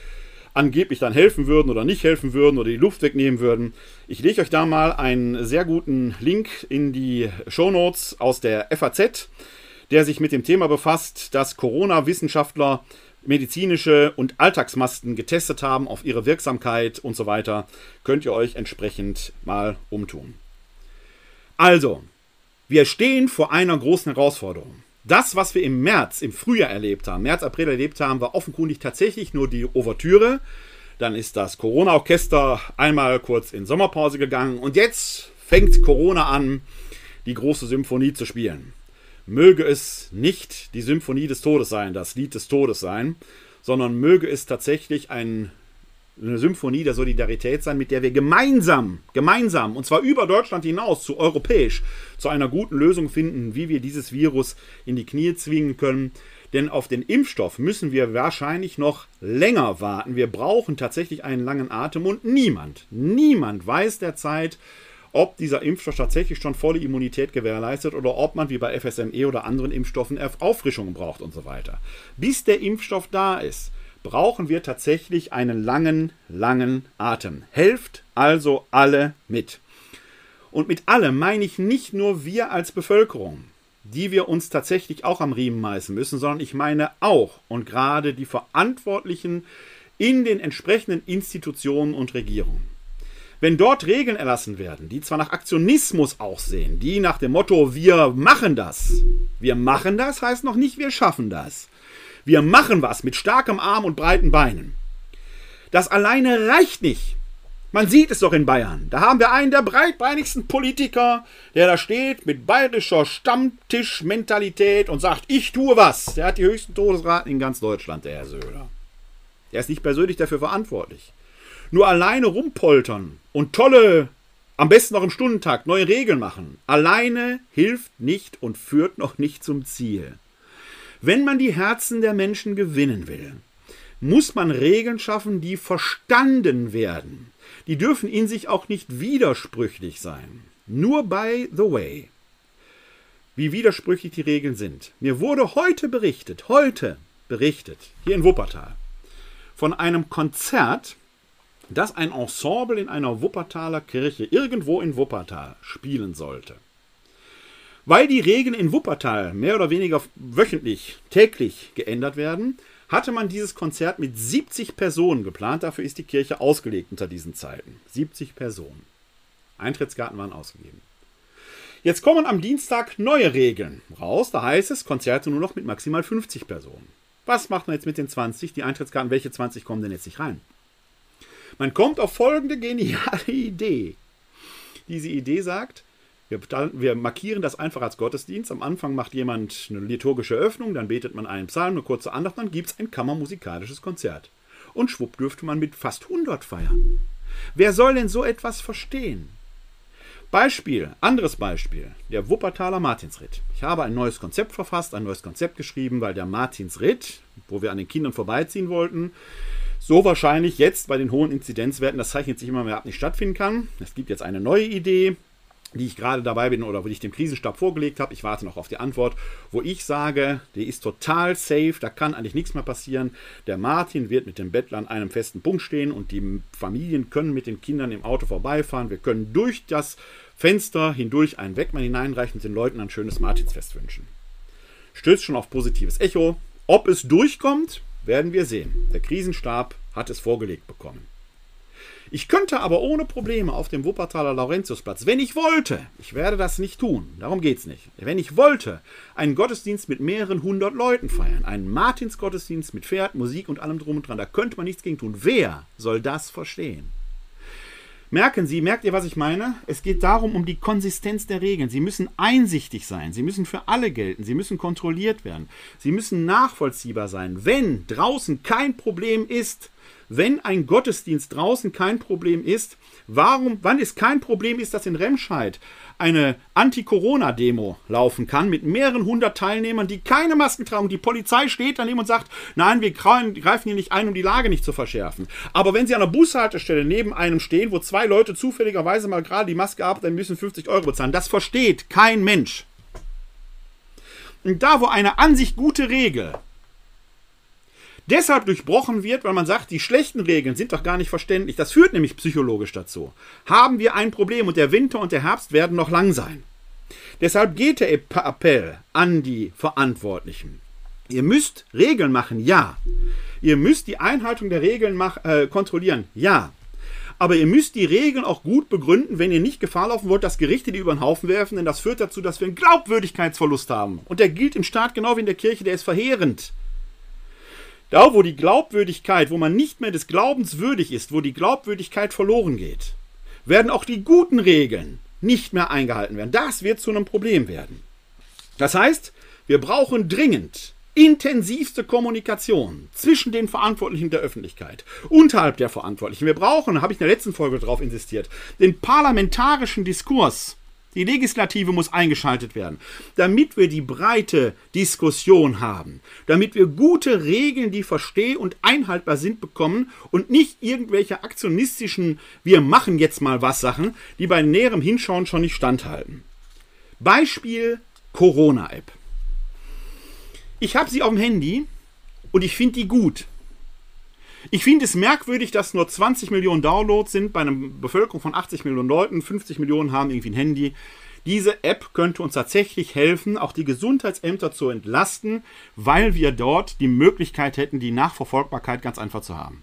angeblich dann helfen würden oder nicht helfen würden oder die Luft wegnehmen würden. Ich lege euch da mal einen sehr guten Link in die Show Notes aus der FAZ, der sich mit dem Thema befasst, dass Corona-Wissenschaftler medizinische und Alltagsmasken getestet haben auf ihre Wirksamkeit und so weiter. Könnt ihr euch entsprechend mal umtun. Also, wir stehen vor einer großen Herausforderung. Das, was wir im März, im Frühjahr erlebt haben, März, April erlebt haben, war offenkundig tatsächlich nur die Ouvertüre. Dann ist das Corona-Orchester einmal kurz in Sommerpause gegangen und jetzt fängt Corona an, die große Symphonie zu spielen. Möge es nicht die Symphonie des Todes sein, das Lied des Todes sein, sondern möge es tatsächlich ein eine Symphonie der Solidarität sein, mit der wir gemeinsam, gemeinsam, und zwar über Deutschland hinaus, zu europäisch, zu einer guten Lösung finden, wie wir dieses Virus in die Knie zwingen können. Denn auf den Impfstoff müssen wir wahrscheinlich noch länger warten. Wir brauchen tatsächlich einen langen Atem und niemand, niemand weiß derzeit, ob dieser Impfstoff tatsächlich schon volle Immunität gewährleistet oder ob man wie bei FSME oder anderen Impfstoffen Auffrischungen braucht und so weiter. Bis der Impfstoff da ist, brauchen wir tatsächlich einen langen, langen Atem. Helft also alle mit. Und mit alle meine ich nicht nur wir als Bevölkerung, die wir uns tatsächlich auch am Riemen meißen müssen, sondern ich meine auch und gerade die Verantwortlichen in den entsprechenden Institutionen und Regierungen. Wenn dort Regeln erlassen werden, die zwar nach Aktionismus aussehen, die nach dem Motto wir machen das, wir machen das heißt noch nicht wir schaffen das, wir machen was mit starkem Arm und breiten Beinen. Das alleine reicht nicht. Man sieht es doch in Bayern. Da haben wir einen der breitbeinigsten Politiker, der da steht mit bayerischer Stammtischmentalität und sagt, ich tue was. Der hat die höchsten Todesraten in ganz Deutschland, der Herr Söder. Er ist nicht persönlich dafür verantwortlich. Nur alleine rumpoltern und tolle, am besten noch im Stundentakt, neue Regeln machen, alleine hilft nicht und führt noch nicht zum Ziel. Wenn man die Herzen der Menschen gewinnen will, muss man Regeln schaffen, die verstanden werden. Die dürfen in sich auch nicht widersprüchlich sein. Nur by the way. Wie widersprüchlich die Regeln sind. Mir wurde heute berichtet, heute berichtet, hier in Wuppertal, von einem Konzert, das ein Ensemble in einer Wuppertaler Kirche irgendwo in Wuppertal spielen sollte. Weil die Regeln in Wuppertal mehr oder weniger wöchentlich, täglich geändert werden, hatte man dieses Konzert mit 70 Personen geplant. Dafür ist die Kirche ausgelegt unter diesen Zeiten. 70 Personen. Eintrittskarten waren ausgegeben. Jetzt kommen am Dienstag neue Regeln raus. Da heißt es, Konzerte nur noch mit maximal 50 Personen. Was macht man jetzt mit den 20? Die Eintrittskarten, welche 20 kommen denn jetzt nicht rein? Man kommt auf folgende geniale Idee. Diese Idee sagt, wir, wir, markieren das einfach als Gottesdienst. Am Anfang macht jemand eine liturgische Öffnung, dann betet man einen Psalm, eine kurze Andacht, dann gibt es ein kammermusikalisches Konzert. Und schwupp dürfte man mit fast 100 feiern. Wer soll denn so etwas verstehen? Beispiel, anderes Beispiel, der Wuppertaler Martinsritt. Ich habe ein neues Konzept verfasst, ein neues Konzept geschrieben, weil der Martinsritt, wo wir an den Kindern vorbeiziehen wollten, so wahrscheinlich jetzt bei den hohen Inzidenzwerten, das zeichnet sich immer mehr ab, nicht stattfinden kann. Es gibt jetzt eine neue Idee, die ich gerade dabei bin oder wo ich dem Krisenstab vorgelegt habe. Ich warte noch auf die Antwort, wo ich sage, die ist total safe, da kann eigentlich nichts mehr passieren. Der Martin wird mit dem Bettler an einem festen Punkt stehen und die Familien können mit den Kindern im Auto vorbeifahren. Wir können durch das Fenster hindurch einen Wegmann hineinreichen und den Leuten ein schönes Martinsfest wünschen. Stößt schon auf positives Echo. Ob es durchkommt, Werden wir sehen. Der Krisenstab hat es vorgelegt bekommen. Ich könnte aber ohne Probleme auf dem Wuppertaler Laurentiusplatz, wenn ich wollte, ich werde das nicht tun, darum geht es nicht, wenn ich wollte, einen Gottesdienst mit mehreren hundert Leuten feiern, einen Martinsgottesdienst mit Pferd, Musik und allem drum und dran, da könnte man nichts gegen tun. Wer soll das verstehen? Merken Sie, merkt ihr, was ich meine? Es geht darum, um die Konsistenz der Regeln. Sie müssen einsichtig sein, sie müssen für alle gelten, sie müssen kontrolliert werden, sie müssen nachvollziehbar sein. Wenn draußen kein Problem ist, wenn ein Gottesdienst draußen kein Problem ist, warum, wann es kein Problem ist, dass in Remscheid eine Anti-Corona-Demo laufen kann mit mehreren hundert Teilnehmern, die keine Masken tragen. Die Polizei steht daneben und sagt, nein, wir greifen hier nicht ein, um die Lage nicht zu verschärfen. Aber wenn sie an einer Bushaltestelle neben einem stehen, wo zwei Leute zufälligerweise mal gerade die Maske ab, dann müssen 50 Euro bezahlen. Das versteht kein Mensch. Und da, wo eine an sich gute Regel deshalb durchbrochen wird, weil man sagt, die schlechten Regeln sind doch gar nicht verständlich. Das führt nämlich psychologisch dazu. Haben wir ein Problem und der Winter und der Herbst werden noch lang sein. Deshalb geht der Appell an die Verantwortlichen. Ihr müsst Regeln machen, ja. Ihr müsst die Einhaltung der Regeln äh, kontrollieren, ja. Aber ihr müsst die Regeln auch gut begründen, wenn ihr nicht Gefahr laufen wollt, dass Gerichte die über den Haufen werfen, denn das führt dazu, dass wir einen Glaubwürdigkeitsverlust haben. Und der gilt im Staat genau wie in der Kirche, der ist verheerend. Da, wo die Glaubwürdigkeit, wo man nicht mehr des Glaubens würdig ist, wo die Glaubwürdigkeit verloren geht, werden auch die guten Regeln nicht mehr eingehalten werden. Das wird zu einem Problem werden. Das heißt, wir brauchen dringend intensivste Kommunikation zwischen den Verantwortlichen der Öffentlichkeit, unterhalb der Verantwortlichen. Wir brauchen, habe ich in der letzten Folge darauf insistiert, den parlamentarischen Diskurs die Legislative muss eingeschaltet werden, damit wir die breite Diskussion haben, damit wir gute Regeln, die versteh- und einhaltbar sind, bekommen und nicht irgendwelche aktionistischen Wir machen jetzt mal was Sachen, die bei näherem Hinschauen schon nicht standhalten. Beispiel Corona-App. Ich habe sie auf dem Handy und ich finde die gut. Ich finde es merkwürdig, dass nur 20 Millionen Downloads sind bei einer Bevölkerung von 80 Millionen Leuten. 50 Millionen haben irgendwie ein Handy. Diese App könnte uns tatsächlich helfen, auch die Gesundheitsämter zu entlasten, weil wir dort die Möglichkeit hätten, die Nachverfolgbarkeit ganz einfach zu haben.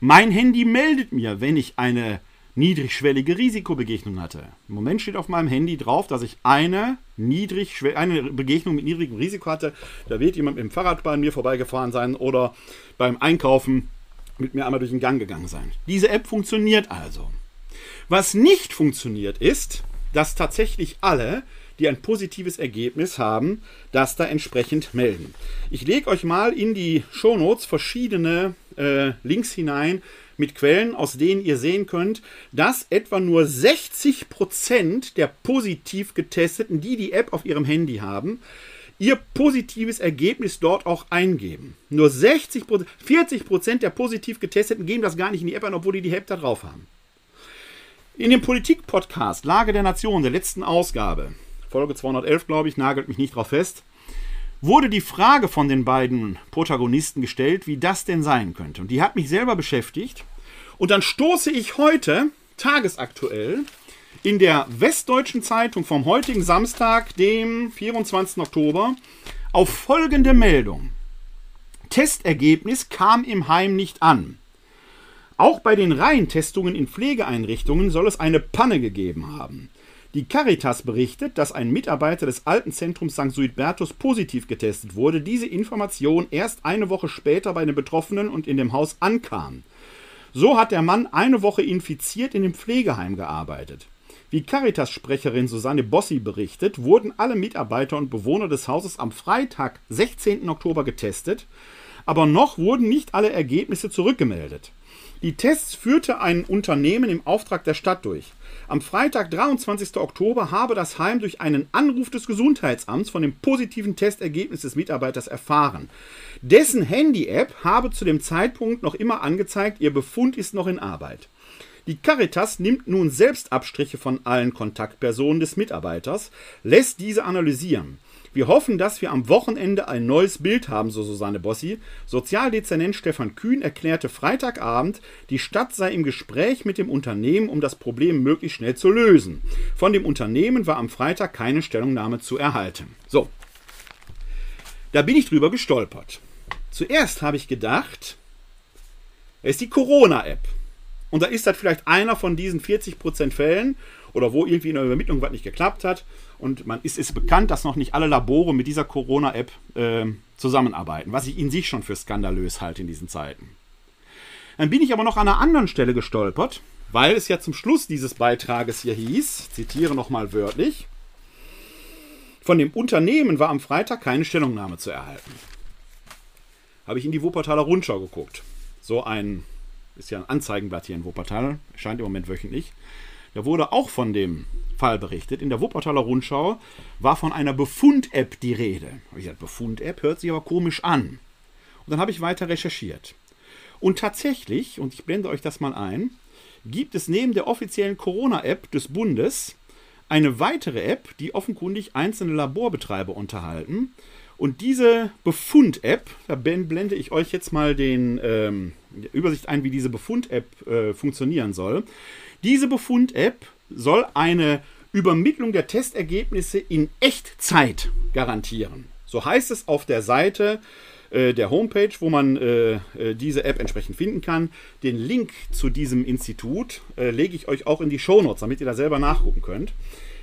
Mein Handy meldet mir, wenn ich eine niedrigschwellige Risikobegegnung hatte. Im Moment steht auf meinem Handy drauf, dass ich eine, eine Begegnung mit niedrigem Risiko hatte. Da wird jemand mit dem Fahrrad bei mir vorbeigefahren sein oder beim Einkaufen mit mir einmal durch den Gang gegangen sein. Diese App funktioniert also. Was nicht funktioniert ist, dass tatsächlich alle, die ein positives Ergebnis haben, das da entsprechend melden. Ich lege euch mal in die Shownotes verschiedene äh, Links hinein mit Quellen, aus denen ihr sehen könnt, dass etwa nur 60% der positiv getesteten, die die App auf ihrem Handy haben, ihr positives Ergebnis dort auch eingeben. Nur 60 40% der positiv getesteten geben das gar nicht in die App ein, obwohl die die Hälfte drauf haben. In dem Politik-Podcast Lage der Nation der letzten Ausgabe, Folge 211, glaube ich, nagelt mich nicht drauf fest, wurde die Frage von den beiden Protagonisten gestellt, wie das denn sein könnte. Und die hat mich selber beschäftigt. Und dann stoße ich heute, tagesaktuell, in der Westdeutschen Zeitung vom heutigen Samstag, dem 24. Oktober, auf folgende Meldung. Testergebnis kam im Heim nicht an. Auch bei den Reihentestungen in Pflegeeinrichtungen soll es eine Panne gegeben haben. Die Caritas berichtet, dass ein Mitarbeiter des Altenzentrums St. Suidbertus positiv getestet wurde, diese Information erst eine Woche später bei den Betroffenen und in dem Haus ankam. So hat der Mann eine Woche infiziert in dem Pflegeheim gearbeitet. Wie Caritas-Sprecherin Susanne Bossi berichtet, wurden alle Mitarbeiter und Bewohner des Hauses am Freitag, 16. Oktober getestet, aber noch wurden nicht alle Ergebnisse zurückgemeldet. Die Tests führte ein Unternehmen im Auftrag der Stadt durch. Am Freitag, 23. Oktober, habe das Heim durch einen Anruf des Gesundheitsamts von dem positiven Testergebnis des Mitarbeiters erfahren. Dessen Handy-App habe zu dem Zeitpunkt noch immer angezeigt, ihr Befund ist noch in Arbeit. Die Caritas nimmt nun selbst Abstriche von allen Kontaktpersonen des Mitarbeiters, lässt diese analysieren. Wir hoffen, dass wir am Wochenende ein neues Bild haben, so Susanne Bossi. Sozialdezernent Stefan Kühn erklärte Freitagabend, die Stadt sei im Gespräch mit dem Unternehmen, um das Problem möglichst schnell zu lösen. Von dem Unternehmen war am Freitag keine Stellungnahme zu erhalten. So, da bin ich drüber gestolpert. zuerst habe ich gedacht, es ist die Corona-App. Und da ist das vielleicht einer von diesen 40% Fällen oder wo irgendwie in der Übermittlung was nicht geklappt hat. Und man ist, ist bekannt, dass noch nicht alle Labore mit dieser Corona-App äh, zusammenarbeiten, was ich in sich schon für skandalös halte in diesen Zeiten. Dann bin ich aber noch an einer anderen Stelle gestolpert, weil es ja zum Schluss dieses Beitrages hier hieß, zitiere nochmal wörtlich, von dem Unternehmen war am Freitag keine Stellungnahme zu erhalten. Habe ich in die Wuppertaler Rundschau geguckt. So ein, ist ja ein Anzeigenblatt hier in Wuppertal, erscheint im Moment wöchentlich. Da wurde auch von dem Fall berichtet. In der Wuppertaler Rundschau war von einer Befund-App die Rede. Ich gesagt, Befund-App hört sich aber komisch an. Und dann habe ich weiter recherchiert. Und tatsächlich, und ich blende euch das mal ein, gibt es neben der offiziellen Corona-App des Bundes eine weitere App, die offenkundig einzelne Laborbetreiber unterhalten. Und diese Befund-App, da blende ich euch jetzt mal den ähm, Übersicht ein, wie diese Befund-App äh, funktionieren soll. Diese Befund-App soll eine Übermittlung der Testergebnisse in Echtzeit garantieren. So heißt es auf der Seite äh, der Homepage, wo man äh, äh, diese App entsprechend finden kann. Den Link zu diesem Institut äh, lege ich euch auch in die Shownotes, damit ihr da selber nachgucken könnt.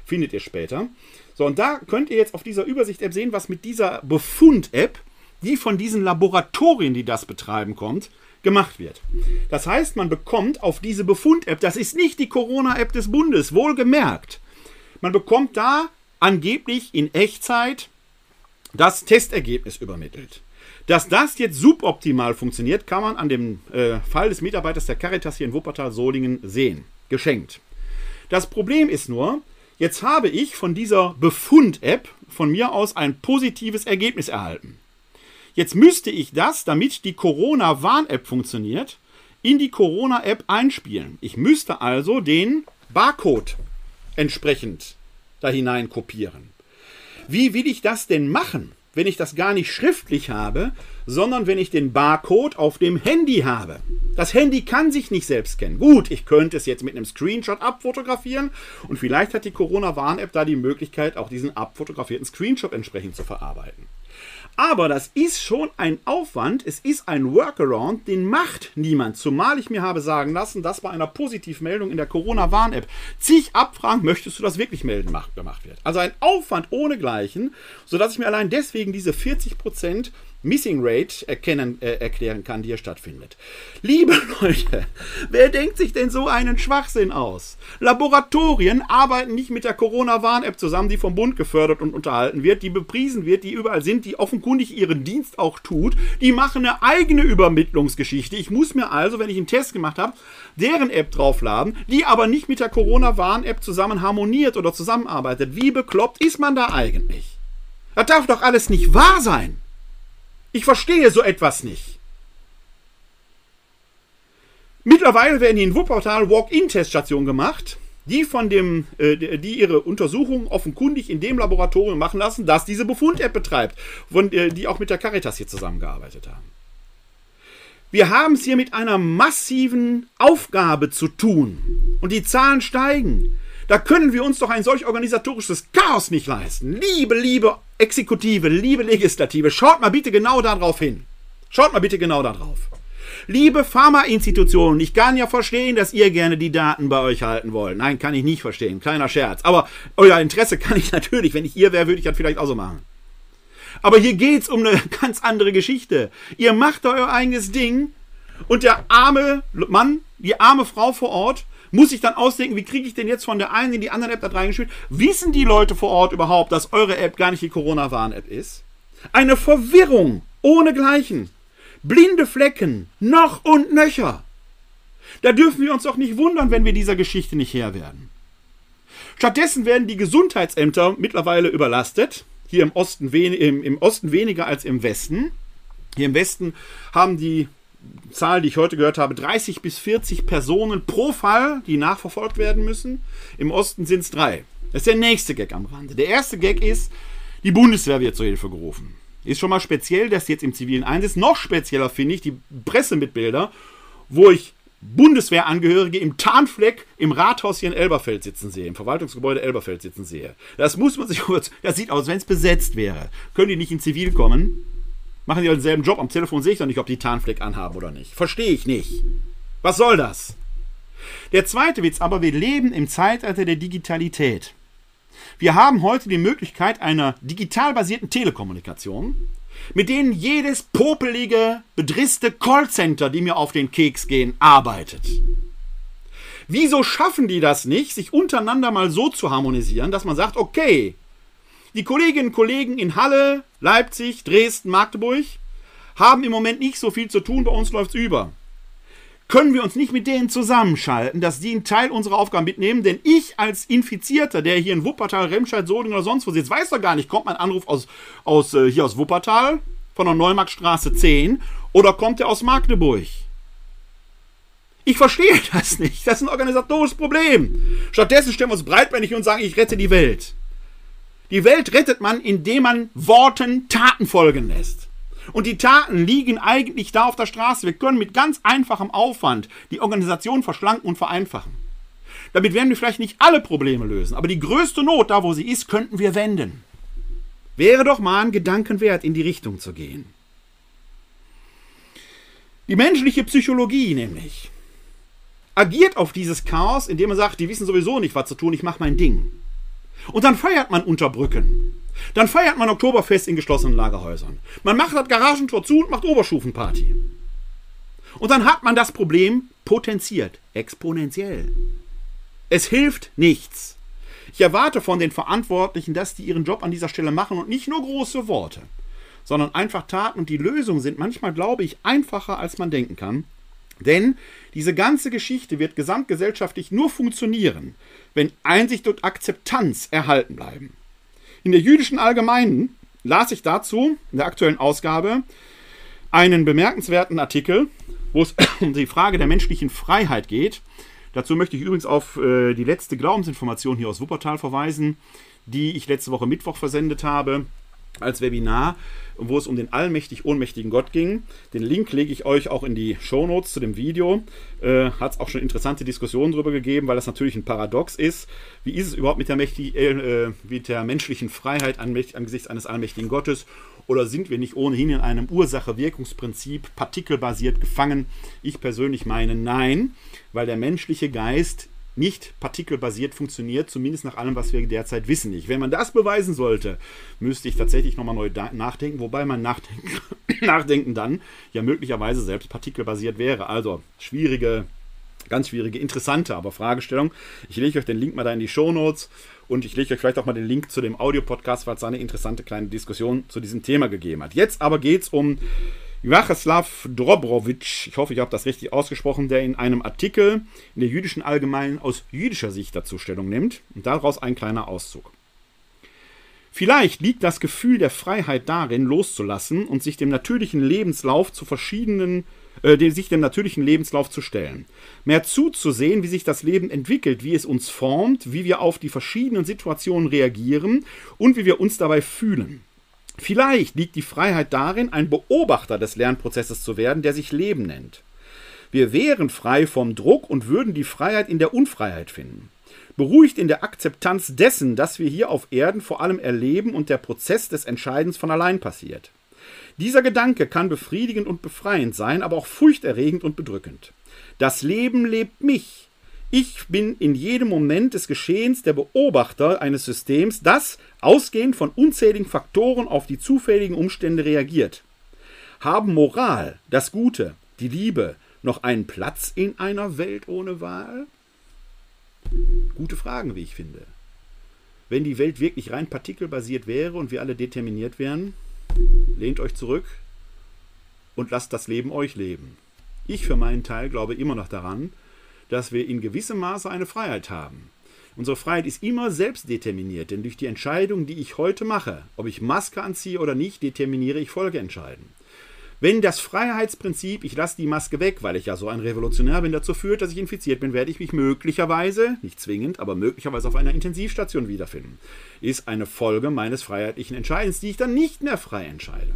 Findet ihr später. So, und da könnt ihr jetzt auf dieser Übersicht-App sehen, was mit dieser Befund-App, die von diesen Laboratorien, die das betreiben, kommt, gemacht wird. Das heißt, man bekommt auf diese Befund-App, das ist nicht die Corona-App des Bundes, wohlgemerkt, man bekommt da angeblich in Echtzeit das Testergebnis übermittelt. Dass das jetzt suboptimal funktioniert, kann man an dem äh, Fall des Mitarbeiters der Caritas hier in Wuppertal-Solingen sehen. Geschenkt. Das Problem ist nur, jetzt habe ich von dieser Befund-App von mir aus ein positives Ergebnis erhalten. Jetzt müsste ich das, damit die Corona-Warn-App funktioniert, in die Corona-App einspielen. Ich müsste also den Barcode entsprechend da hinein kopieren. Wie will ich das denn machen, wenn ich das gar nicht schriftlich habe, sondern wenn ich den Barcode auf dem Handy habe? Das Handy kann sich nicht selbst scannen. Gut, ich könnte es jetzt mit einem Screenshot abfotografieren und vielleicht hat die Corona-Warn-App da die Möglichkeit, auch diesen abfotografierten Screenshot entsprechend zu verarbeiten. Aber das ist schon ein Aufwand, es ist ein Workaround, den macht niemand. Zumal ich mir habe sagen lassen, dass bei einer Positivmeldung in der Corona-Warn-App zig Abfragen, möchtest du das wirklich melden, gemacht wird. Also ein Aufwand ohnegleichen, sodass ich mir allein deswegen diese 40% Missing Rate erkennen, äh, erklären kann, die hier stattfindet. Liebe Leute, wer denkt sich denn so einen Schwachsinn aus? Laboratorien arbeiten nicht mit der Corona-Warn-App zusammen, die vom Bund gefördert und unterhalten wird, die bepriesen wird, die überall sind, die offenkundig ihren Dienst auch tut. Die machen eine eigene Übermittlungsgeschichte. Ich muss mir also, wenn ich einen Test gemacht habe, deren App draufladen, die aber nicht mit der Corona-Warn-App zusammen harmoniert oder zusammenarbeitet. Wie bekloppt ist man da eigentlich? Das darf doch alles nicht wahr sein. Ich verstehe so etwas nicht. Mittlerweile werden in Wuppertal Walk-in-Teststationen gemacht, die von dem, äh, die ihre Untersuchungen offenkundig in dem Laboratorium machen lassen, das diese Befund-App betreibt, von, äh, die auch mit der Caritas hier zusammengearbeitet haben. Wir haben es hier mit einer massiven Aufgabe zu tun. Und die Zahlen steigen. Da können wir uns doch ein solch organisatorisches Chaos nicht leisten. Liebe, liebe Exekutive, liebe Legislative, schaut mal bitte genau darauf hin. Schaut mal bitte genau darauf. Liebe Pharmainstitutionen, ich kann ja verstehen, dass ihr gerne die Daten bei euch halten wollt. Nein, kann ich nicht verstehen. Kleiner Scherz. Aber euer Interesse kann ich natürlich, wenn ich ihr wäre, würde ich das vielleicht auch so machen. Aber hier geht's um eine ganz andere Geschichte. Ihr macht euer eigenes Ding und der arme Mann, die arme Frau vor Ort muss ich dann ausdenken, wie kriege ich denn jetzt von der einen in die andere App da reingespielt? Wissen die Leute vor Ort überhaupt, dass eure App gar nicht die Corona-Warn-App ist? Eine Verwirrung ohnegleichen. Blinde Flecken, noch und nöcher. Da dürfen wir uns doch nicht wundern, wenn wir dieser Geschichte nicht Herr werden. Stattdessen werden die Gesundheitsämter mittlerweile überlastet. Hier im Osten, im, im Osten weniger als im Westen. Hier im Westen haben die Zahl, die ich heute gehört habe, 30 bis 40 Personen pro Fall, die nachverfolgt werden müssen. Im Osten sind es drei. Das ist der nächste Gag am Rande. Der erste Gag ist, die Bundeswehr wird zur Hilfe gerufen. Ist schon mal speziell, dass jetzt im zivilen Einsatz. Noch spezieller finde ich die Presse mit Bilder, wo ich Bundeswehrangehörige im Tarnfleck im Rathaus hier in Elberfeld sitzen sehe, im Verwaltungsgebäude Elberfeld sitzen sehe. Das muss man sich kurz, das sieht aus, wenn es besetzt wäre. Können die nicht in Zivil kommen? Machen die denselben Job. Am Telefon sehe ich doch nicht, ob die Tarnfleck anhaben oder nicht. Verstehe ich nicht. Was soll das? Der zweite Witz aber, wir leben im Zeitalter der Digitalität. Wir haben heute die Möglichkeit einer digital basierten Telekommunikation, mit denen jedes popelige, bedrisste Callcenter, die mir auf den Keks gehen, arbeitet. Wieso schaffen die das nicht, sich untereinander mal so zu harmonisieren, dass man sagt, okay, die Kolleginnen und Kollegen in Halle, Leipzig, Dresden, Magdeburg haben im Moment nicht so viel zu tun, bei uns läuft es über. Können wir uns nicht mit denen zusammenschalten, dass die einen Teil unserer Aufgaben mitnehmen? Denn ich als Infizierter, der hier in Wuppertal, Remscheid, Solingen oder sonst wo sitzt, weiß doch gar nicht, kommt mein Anruf aus, aus äh, hier aus Wuppertal, von der Neumarktstraße 10, oder kommt der aus Magdeburg? Ich verstehe das nicht. Das ist ein organisatorisches Problem. Stattdessen stellen wir uns breitbeinig und sagen, ich rette die Welt. Die Welt rettet man, indem man Worten Taten folgen lässt. Und die Taten liegen eigentlich da auf der Straße. Wir können mit ganz einfachem Aufwand die Organisation verschlanken und vereinfachen. Damit werden wir vielleicht nicht alle Probleme lösen, aber die größte Not, da wo sie ist, könnten wir wenden. Wäre doch mal ein Gedanken wert, in die Richtung zu gehen. Die menschliche Psychologie nämlich agiert auf dieses Chaos, indem man sagt, die wissen sowieso nicht, was zu tun, ich mache mein Ding. Und dann feiert man unter Brücken. Dann feiert man Oktoberfest in geschlossenen Lagerhäusern. Man macht das Garagentor zu und macht Oberstufenparty. Und dann hat man das Problem potenziert, exponentiell. Es hilft nichts. Ich erwarte von den Verantwortlichen, dass die ihren Job an dieser Stelle machen und nicht nur große Worte, sondern einfach Taten. Und die Lösungen sind manchmal, glaube ich, einfacher, als man denken kann. Denn diese ganze Geschichte wird gesamtgesellschaftlich nur funktionieren, wenn Einsicht und Akzeptanz erhalten bleiben. In der jüdischen Allgemeinen las ich dazu in der aktuellen Ausgabe einen bemerkenswerten Artikel, wo es um die Frage der menschlichen Freiheit geht. Dazu möchte ich übrigens auf äh, die letzte Glaubensinformation hier aus Wuppertal verweisen, die ich letzte Woche Mittwoch versendet habe als Webinar, wo es um den allmächtig ohnmächtigen Gott ging. Den Link lege ich euch auch in die Shownotes zu dem Video. Äh, Hat es auch schon interessante Diskussionen darüber gegeben, weil das natürlich ein Paradox ist. Wie ist es überhaupt mit der, mächtig, äh, mit der menschlichen Freiheit angesichts eines allmächtigen Gottes? Oder sind wir nicht ohnehin in einem Ursache-Wirkungsprinzip partikelbasiert gefangen? Ich persönlich meine nein, weil der menschliche Geist nicht partikelbasiert funktioniert, zumindest nach allem, was wir derzeit wissen nicht. Wenn man das beweisen sollte, müsste ich tatsächlich nochmal neu nachdenken, wobei mein Nachdenken, Nachdenken dann ja möglicherweise selbst partikelbasiert wäre. Also schwierige, ganz schwierige, interessante aber Fragestellung. Ich lege euch den Link mal da in die Show Notes und ich lege euch vielleicht auch mal den Link zu dem Audiopodcast, weil es da eine interessante kleine Diskussion zu diesem Thema gegeben hat. Jetzt aber geht es um Vyacheslav Drobrowitsch, ich hoffe, ich habe das richtig ausgesprochen, der in einem Artikel in der jüdischen Allgemeinen aus jüdischer Sicht dazu Stellung nimmt und daraus ein kleiner Auszug. Vielleicht liegt das Gefühl der Freiheit darin, loszulassen und sich dem natürlichen Lebenslauf zu verschiedenen, äh, sich dem natürlichen Lebenslauf zu stellen. Mehr zuzusehen, wie sich das Leben entwickelt, wie es uns formt, wie wir auf die verschiedenen Situationen reagieren und wie wir uns dabei fühlen. Vielleicht liegt die Freiheit darin, ein Beobachter des Lernprozesses zu werden, der sich Leben nennt. Wir wären frei vom Druck und würden die Freiheit in der Unfreiheit finden. Beruhigt in der Akzeptanz dessen, dass wir hier auf Erden vor allem erleben und der Prozess des Entscheidens von allein passiert. Dieser Gedanke kann befriedigend und befreiend sein, aber auch furchterregend und bedrückend. Das Leben lebt mich, ich bin in jedem Moment des Geschehens der Beobachter eines Systems, das, ausgehend von unzähligen Faktoren auf die zufälligen Umstände reagiert. Haben Moral, das Gute, die Liebe noch einen Platz in einer Welt ohne Wahl? Gute Fragen, wie ich finde. Wenn die Welt wirklich rein partikelbasiert wäre und wir alle determiniert wären, lehnt euch zurück und lasst das Leben euch leben. Ich für meinen Teil glaube immer noch daran, dass wir in gewissem Maße eine Freiheit haben. Unsere Freiheit ist immer selbst determiniert, denn durch die Entscheidung, die ich heute mache, ob ich Maske anziehe oder nicht, determiniere ich Folgeentscheiden. Wenn das Freiheitsprinzip, ich lasse die Maske weg, weil ich ja so ein Revolutionär bin, dazu führt, dass ich infiziert bin, werde ich mich möglicherweise, nicht zwingend, aber möglicherweise auf einer Intensivstation wiederfinden. Ist eine Folge meines freiheitlichen Entscheidens, die ich dann nicht mehr frei entscheide.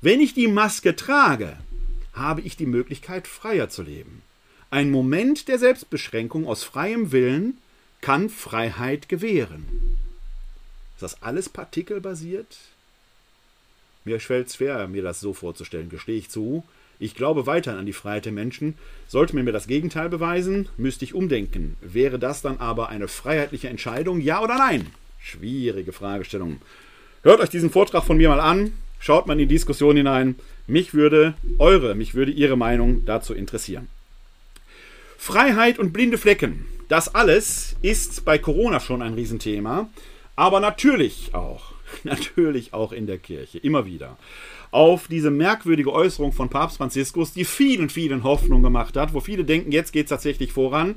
Wenn ich die Maske trage, habe ich die Möglichkeit, freier zu leben. Ein Moment der Selbstbeschränkung aus freiem Willen kann Freiheit gewähren. Ist das alles partikelbasiert? Mir fällt es schwer, mir das so vorzustellen, gestehe ich zu. Ich glaube weiterhin an die Freiheit der Menschen. Sollte mir mir das Gegenteil beweisen, müsste ich umdenken. Wäre das dann aber eine freiheitliche Entscheidung, ja oder nein? Schwierige Fragestellung. Hört euch diesen Vortrag von mir mal an, schaut mal in die Diskussion hinein. Mich würde eure, mich würde Ihre Meinung dazu interessieren. Freiheit und blinde Flecken. Das alles ist bei Corona schon ein Riesenthema, aber natürlich auch, natürlich auch in der Kirche, immer wieder. Auf diese merkwürdige Äußerung von Papst Franziskus, die vielen, vielen Hoffnung gemacht hat, wo viele denken, jetzt geht es tatsächlich voran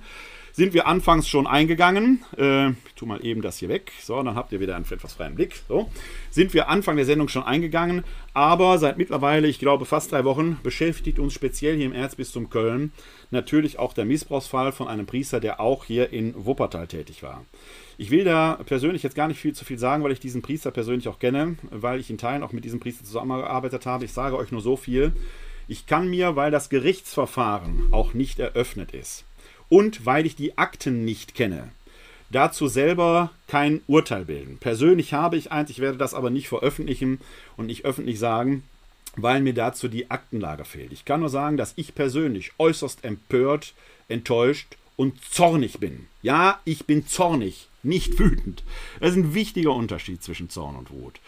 sind wir anfangs schon eingegangen. Äh, ich tue mal eben das hier weg. So, dann habt ihr wieder einen etwas freien Blick. So, sind wir Anfang der Sendung schon eingegangen. Aber seit mittlerweile, ich glaube, fast drei Wochen beschäftigt uns speziell hier im Erzbistum Köln natürlich auch der Missbrauchsfall von einem Priester, der auch hier in Wuppertal tätig war. Ich will da persönlich jetzt gar nicht viel zu viel sagen, weil ich diesen Priester persönlich auch kenne, weil ich in Teilen auch mit diesem Priester zusammengearbeitet habe. Ich sage euch nur so viel. Ich kann mir, weil das Gerichtsverfahren auch nicht eröffnet ist, und weil ich die Akten nicht kenne, dazu selber kein Urteil bilden. Persönlich habe ich eins, ich werde das aber nicht veröffentlichen und nicht öffentlich sagen, weil mir dazu die Aktenlage fehlt. Ich kann nur sagen, dass ich persönlich äußerst empört, enttäuscht und zornig bin. Ja, ich bin zornig, nicht wütend. Das ist ein wichtiger Unterschied zwischen Zorn und Wut.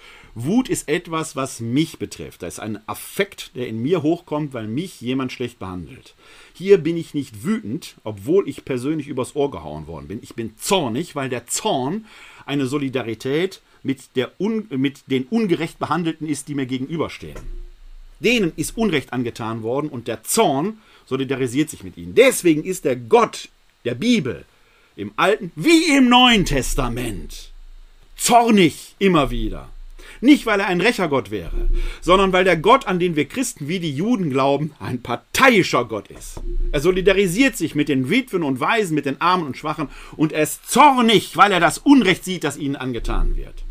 Wut ist etwas, was mich betrifft. Da ist ein Affekt, der in mir hochkommt, weil mich jemand schlecht behandelt. Hier bin ich nicht wütend, obwohl ich persönlich übers Ohr gehauen worden bin. Ich bin zornig, weil der Zorn eine Solidarität mit, der un, mit den ungerecht Behandelten ist, die mir gegenüberstehen. Denen ist Unrecht angetan worden und der Zorn solidarisiert sich mit ihnen. Deswegen ist der Gott der Bibel im Alten wie im Neuen Testament zornig immer wieder. Nicht, weil er ein Rächergott wäre, sondern weil der Gott, an den wir Christen wie die Juden glauben, ein parteiischer Gott ist. Er solidarisiert sich mit den Witwen und Waisen, mit den Armen und Schwachen und er ist zornig, weil er das Unrecht sieht, das ihnen angetan wird.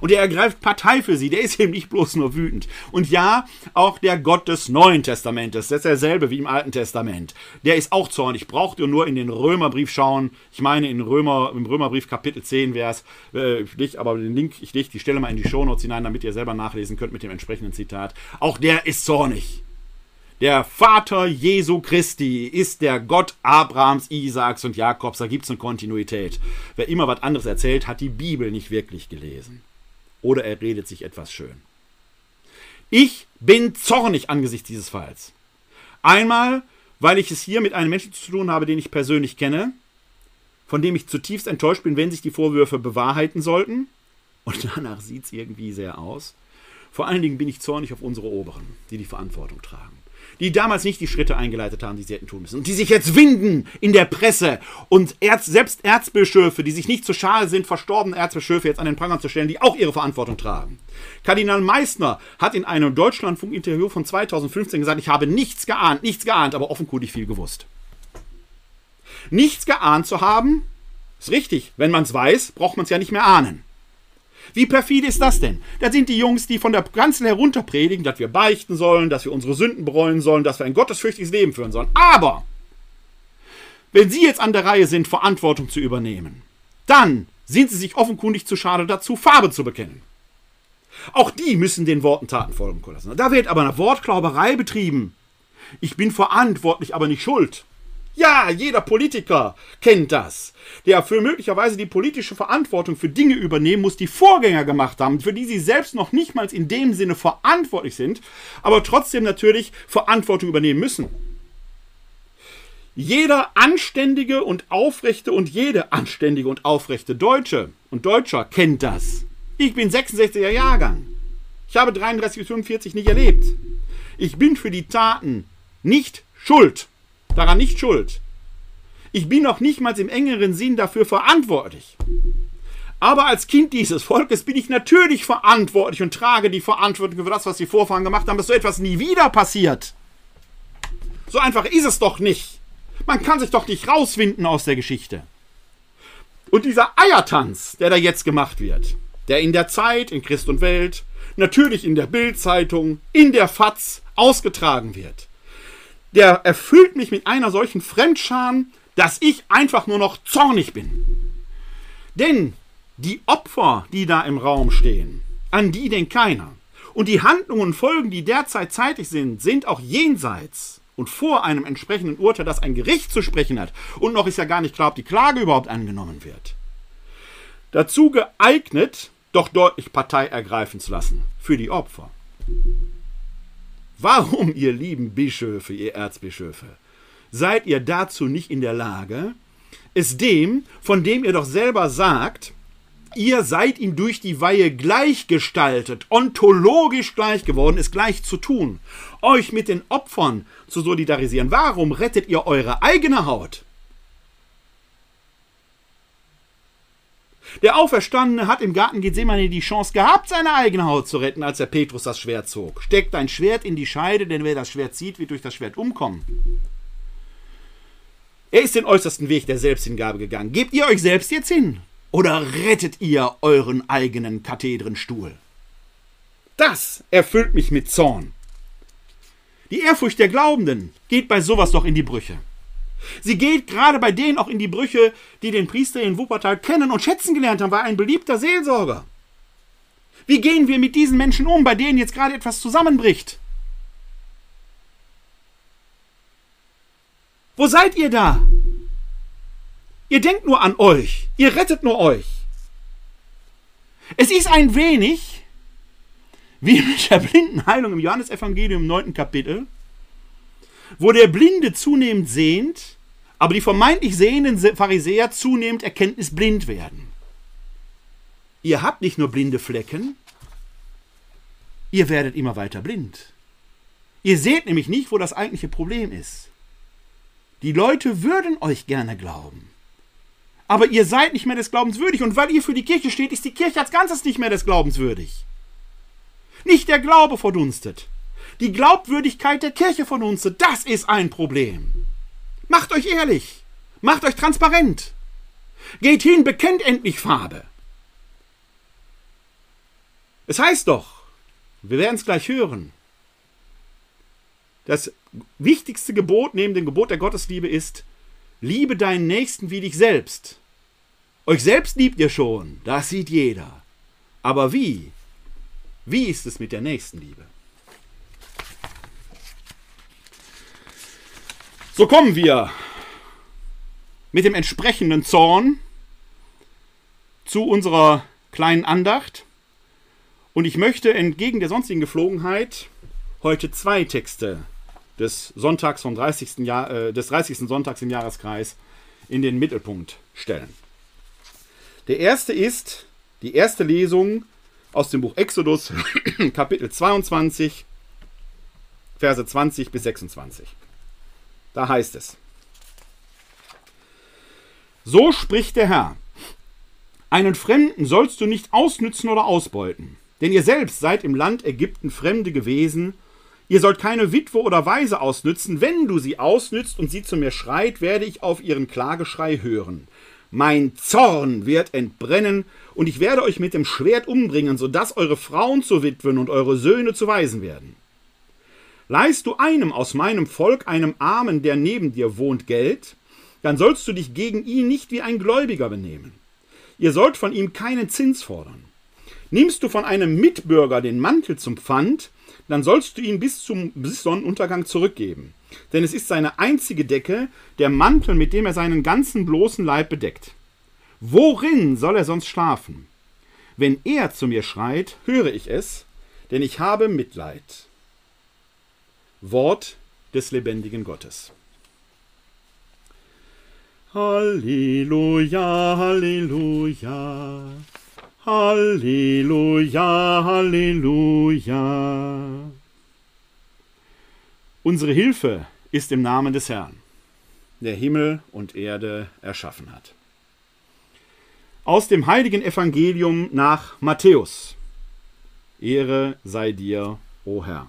Und er ergreift Partei für sie. Der ist eben nicht bloß nur wütend. Und ja, auch der Gott des Neuen Testamentes, das ist derselbe wie im Alten Testament. Der ist auch zornig. Braucht ihr nur in den Römerbrief schauen. Ich meine, in Römer, im Römerbrief Kapitel 10 wäre es, äh, ich aber den Link, ich leg die Stelle mal in die Shownotes hinein, damit ihr selber nachlesen könnt mit dem entsprechenden Zitat. Auch der ist zornig. Der Vater Jesu Christi ist der Gott Abrahams, Isaaks und Jakobs. Da gibt es eine Kontinuität. Wer immer was anderes erzählt, hat die Bibel nicht wirklich gelesen oder er redet sich etwas schön. Ich bin zornig angesichts dieses Falls. Einmal, weil ich es hier mit einem Menschen zu tun habe, den ich persönlich kenne, von dem ich zutiefst enttäuscht bin, wenn sich die Vorwürfe bewahrheiten sollten. Und danach sieht es irgendwie sehr aus. Vor allen Dingen bin ich zornig auf unsere Oberen, die die Verantwortung tragen die damals nicht die Schritte eingeleitet haben, die sie hätten tun müssen. Und die sich jetzt winden in der Presse und Erz, selbst Erzbischöfe, die sich nicht zu schade sind, verstorbene Erzbischöfe jetzt an den Pranger zu stellen, die auch ihre Verantwortung tragen. Kardinal Meissner hat in einem Deutschlandfunk-Interview von 2015 gesagt, ich habe nichts geahnt, nichts geahnt, aber offenkundig viel gewusst. Nichts geahnt zu haben, ist richtig. Wenn man es weiß, braucht man es ja nicht mehr ahnen. Wie perfide ist das denn? Das sind die Jungs, die von der Kanzel herunter predigen, dass wir beichten sollen, dass wir unsere Sünden bereuen sollen, dass wir ein gottesfürchtiges Leben führen sollen. Aber, wenn sie jetzt an der Reihe sind, Verantwortung zu übernehmen, dann sind sie sich offenkundig zu schade dazu, Farbe zu bekennen. Auch die müssen den Worten Taten folgen lassen. Da wird aber eine Wortklauberei betrieben. Ich bin verantwortlich, aber nicht schuld. Ja, jeder Politiker kennt das. Der für möglicherweise die politische Verantwortung für Dinge übernehmen muss, die Vorgänger gemacht haben, für die sie selbst noch nicht mal in dem Sinne verantwortlich sind, aber trotzdem natürlich Verantwortung übernehmen müssen. Jeder anständige und aufrechte und jede anständige und aufrechte Deutsche und Deutscher kennt das. Ich bin 66er Jahrgang. Ich habe 33 bis 45 nicht erlebt. Ich bin für die Taten nicht schuld daran nicht schuld. Ich bin noch nicht mal im engeren Sinn dafür verantwortlich. Aber als Kind dieses Volkes bin ich natürlich verantwortlich und trage die Verantwortung für das, was die Vorfahren gemacht haben, dass so etwas nie wieder passiert. So einfach ist es doch nicht. Man kann sich doch nicht rauswinden aus der Geschichte. Und dieser Eiertanz, der da jetzt gemacht wird, der in der Zeit, in Christ und Welt, natürlich in der Bildzeitung, in der FAZ ausgetragen wird, der erfüllt mich mit einer solchen Fremdscham, dass ich einfach nur noch zornig bin. Denn die Opfer, die da im Raum stehen, an die denkt keiner. Und die Handlungen und Folgen, die derzeit zeitig sind, sind auch jenseits und vor einem entsprechenden Urteil, das ein Gericht zu sprechen hat. Und noch ist ja gar nicht klar, ob die Klage überhaupt angenommen wird. Dazu geeignet, doch deutlich Partei ergreifen zu lassen für die Opfer. Warum, ihr lieben Bischöfe, ihr Erzbischöfe, seid ihr dazu nicht in der Lage, es dem, von dem ihr doch selber sagt, ihr seid ihm durch die Weihe gleichgestaltet, ontologisch gleich geworden, es gleich zu tun, euch mit den Opfern zu solidarisieren. Warum rettet ihr eure eigene Haut? Der Auferstandene hat im Garten Gethsemane die Chance gehabt, seine eigene Haut zu retten, als der Petrus das Schwert zog. Steckt ein Schwert in die Scheide, denn wer das Schwert zieht, wird durch das Schwert umkommen. Er ist den äußersten Weg der Selbsthingabe gegangen. Gebt ihr euch selbst jetzt hin? Oder rettet ihr euren eigenen Kathedrenstuhl? Das erfüllt mich mit Zorn. Die Ehrfurcht der Glaubenden geht bei sowas doch in die Brüche. Sie geht gerade bei denen auch in die Brüche, die den Priester in Wuppertal kennen und schätzen gelernt haben, war ein beliebter Seelsorger. Wie gehen wir mit diesen Menschen um, bei denen jetzt gerade etwas zusammenbricht? Wo seid ihr da? Ihr denkt nur an euch. Ihr rettet nur euch. Es ist ein wenig wie mit der blinden Heilung im Johannesevangelium im 9. Kapitel, wo der Blinde zunehmend sehnt, aber die vermeintlich sehenden Pharisäer zunehmend erkenntnisblind werden. Ihr habt nicht nur blinde Flecken, ihr werdet immer weiter blind. Ihr seht nämlich nicht, wo das eigentliche Problem ist. Die Leute würden euch gerne glauben. Aber ihr seid nicht mehr des Glaubens würdig. Und weil ihr für die Kirche steht, ist die Kirche als Ganzes nicht mehr des Glaubens würdig. Nicht der Glaube verdunstet. Die Glaubwürdigkeit der Kirche verdunstet. Das ist ein Problem. Macht euch ehrlich. Macht euch transparent. Geht hin, bekennt endlich Farbe. Es heißt doch, wir werden es gleich hören, das wichtigste Gebot neben dem Gebot der Gottesliebe ist, liebe deinen Nächsten wie dich selbst. Euch selbst liebt ihr schon, das sieht jeder. Aber wie? Wie ist es mit der Nächstenliebe? So kommen wir mit dem entsprechenden Zorn zu unserer kleinen Andacht. Und ich möchte entgegen der sonstigen Geflogenheit heute zwei Texte des Sonntags vom 30. Jahr, äh, des 30. Sonntags im Jahreskreis in den Mittelpunkt stellen. Der erste ist die erste Lesung aus dem Buch Exodus, Kapitel 22, Verse 20 bis 26. Da heißt es: So spricht der Herr: Einen Fremden sollst du nicht ausnützen oder ausbeuten, denn ihr selbst seid im Land Ägypten Fremde gewesen Ihr sollt keine Witwe oder Weise ausnützen. Wenn du sie ausnützt und sie zu mir schreit, werde ich auf ihren Klageschrei hören. Mein Zorn wird entbrennen, und ich werde euch mit dem Schwert umbringen, so dass eure Frauen zu Witwen und eure Söhne zu Waisen werden. Leist du einem aus meinem Volk, einem Armen, der neben dir wohnt, Geld, dann sollst du dich gegen ihn nicht wie ein Gläubiger benehmen. Ihr sollt von ihm keinen Zins fordern. Nimmst du von einem Mitbürger den Mantel zum Pfand, dann sollst du ihn bis zum bis Sonnenuntergang zurückgeben. Denn es ist seine einzige Decke, der Mantel, mit dem er seinen ganzen bloßen Leib bedeckt. Worin soll er sonst schlafen? Wenn er zu mir schreit, höre ich es, denn ich habe Mitleid. Wort des lebendigen Gottes. Halleluja, Halleluja. Halleluja, Halleluja. Unsere Hilfe ist im Namen des Herrn, der Himmel und Erde erschaffen hat. Aus dem heiligen Evangelium nach Matthäus. Ehre sei dir, o Herr.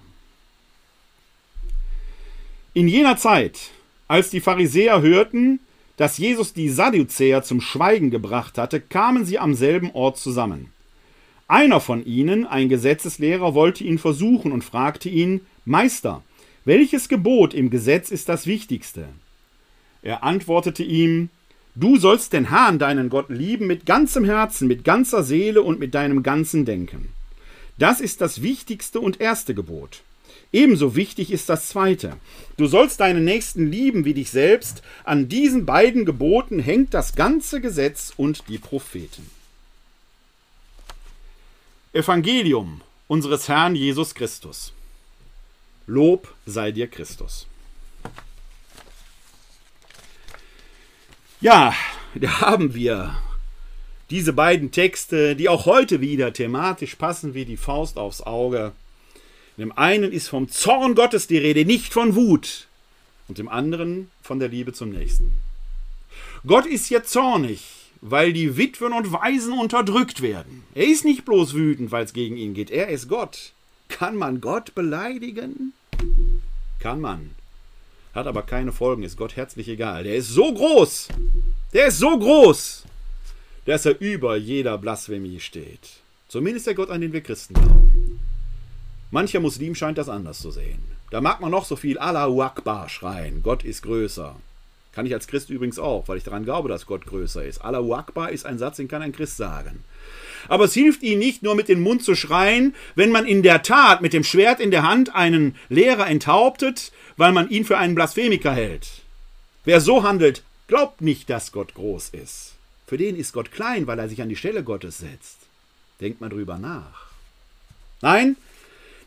In jener Zeit, als die Pharisäer hörten, dass Jesus die Sadduzäer zum Schweigen gebracht hatte, kamen sie am selben Ort zusammen. Einer von ihnen, ein Gesetzeslehrer, wollte ihn versuchen und fragte ihn Meister, welches Gebot im Gesetz ist das wichtigste? Er antwortete ihm Du sollst den Herrn, deinen Gott, lieben mit ganzem Herzen, mit ganzer Seele und mit deinem ganzen Denken. Das ist das wichtigste und erste Gebot. Ebenso wichtig ist das zweite. Du sollst deinen Nächsten lieben wie dich selbst. An diesen beiden Geboten hängt das ganze Gesetz und die Propheten. Evangelium unseres Herrn Jesus Christus. Lob sei dir Christus. Ja, da haben wir diese beiden Texte, die auch heute wieder thematisch passen wie die Faust aufs Auge. In dem einen ist vom Zorn Gottes die Rede, nicht von Wut, und dem anderen von der Liebe zum Nächsten. Gott ist jetzt zornig, weil die Witwen und Waisen unterdrückt werden. Er ist nicht bloß wütend, weil es gegen ihn geht, er ist Gott. Kann man Gott beleidigen? Kann man. Hat aber keine Folgen, ist Gott herzlich egal. Der ist so groß, der ist so groß, dass er über jeder Blasphemie steht. Zumindest der Gott, an den wir Christen glauben. Mancher Muslim scheint das anders zu sehen. Da mag man noch so viel Allahu Akbar schreien, Gott ist größer. Kann ich als Christ übrigens auch, weil ich daran glaube, dass Gott größer ist. Allahu Akbar ist ein Satz, den kann ein Christ sagen. Aber es hilft ihnen nicht nur mit dem Mund zu schreien, wenn man in der Tat mit dem Schwert in der Hand einen Lehrer enthauptet, weil man ihn für einen Blasphemiker hält. Wer so handelt, glaubt nicht, dass Gott groß ist. Für den ist Gott klein, weil er sich an die Stelle Gottes setzt. Denkt mal drüber nach. Nein,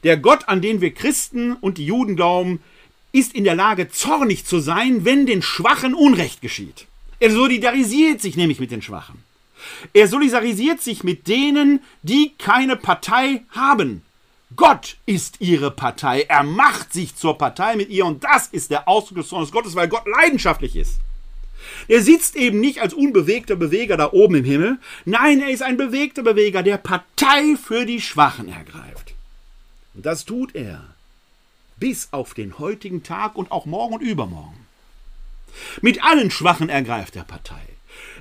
der Gott, an den wir Christen und die Juden glauben, ist in der Lage, zornig zu sein, wenn den Schwachen Unrecht geschieht. Er solidarisiert sich nämlich mit den Schwachen. Er solidarisiert sich mit denen, die keine Partei haben. Gott ist ihre Partei. Er macht sich zur Partei mit ihr und das ist der Ausdruck des Zornes Gottes, weil Gott leidenschaftlich ist. Er sitzt eben nicht als unbewegter Beweger da oben im Himmel. Nein, er ist ein bewegter Beweger, der Partei für die Schwachen ergreift. Und das tut er. Bis auf den heutigen Tag und auch morgen und übermorgen. Mit allen Schwachen ergreift er Partei.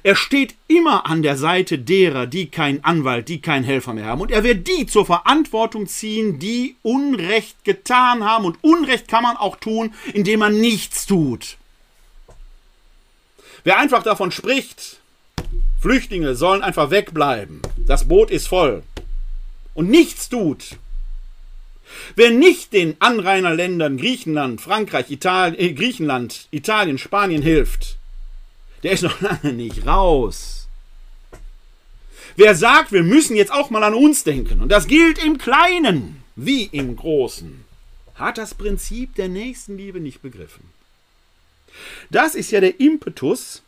Er steht immer an der Seite derer, die keinen Anwalt, die keinen Helfer mehr haben. Und er wird die zur Verantwortung ziehen, die Unrecht getan haben. Und Unrecht kann man auch tun, indem man nichts tut. Wer einfach davon spricht, Flüchtlinge sollen einfach wegbleiben, das Boot ist voll, und nichts tut, Wer nicht den Anrainerländern Griechenland, Frankreich, Italien, äh, Griechenland, Italien, Spanien hilft, der ist noch lange nicht raus. Wer sagt, wir müssen jetzt auch mal an uns denken, und das gilt im Kleinen wie im Großen, hat das Prinzip der Nächstenliebe nicht begriffen. Das ist ja der Impetus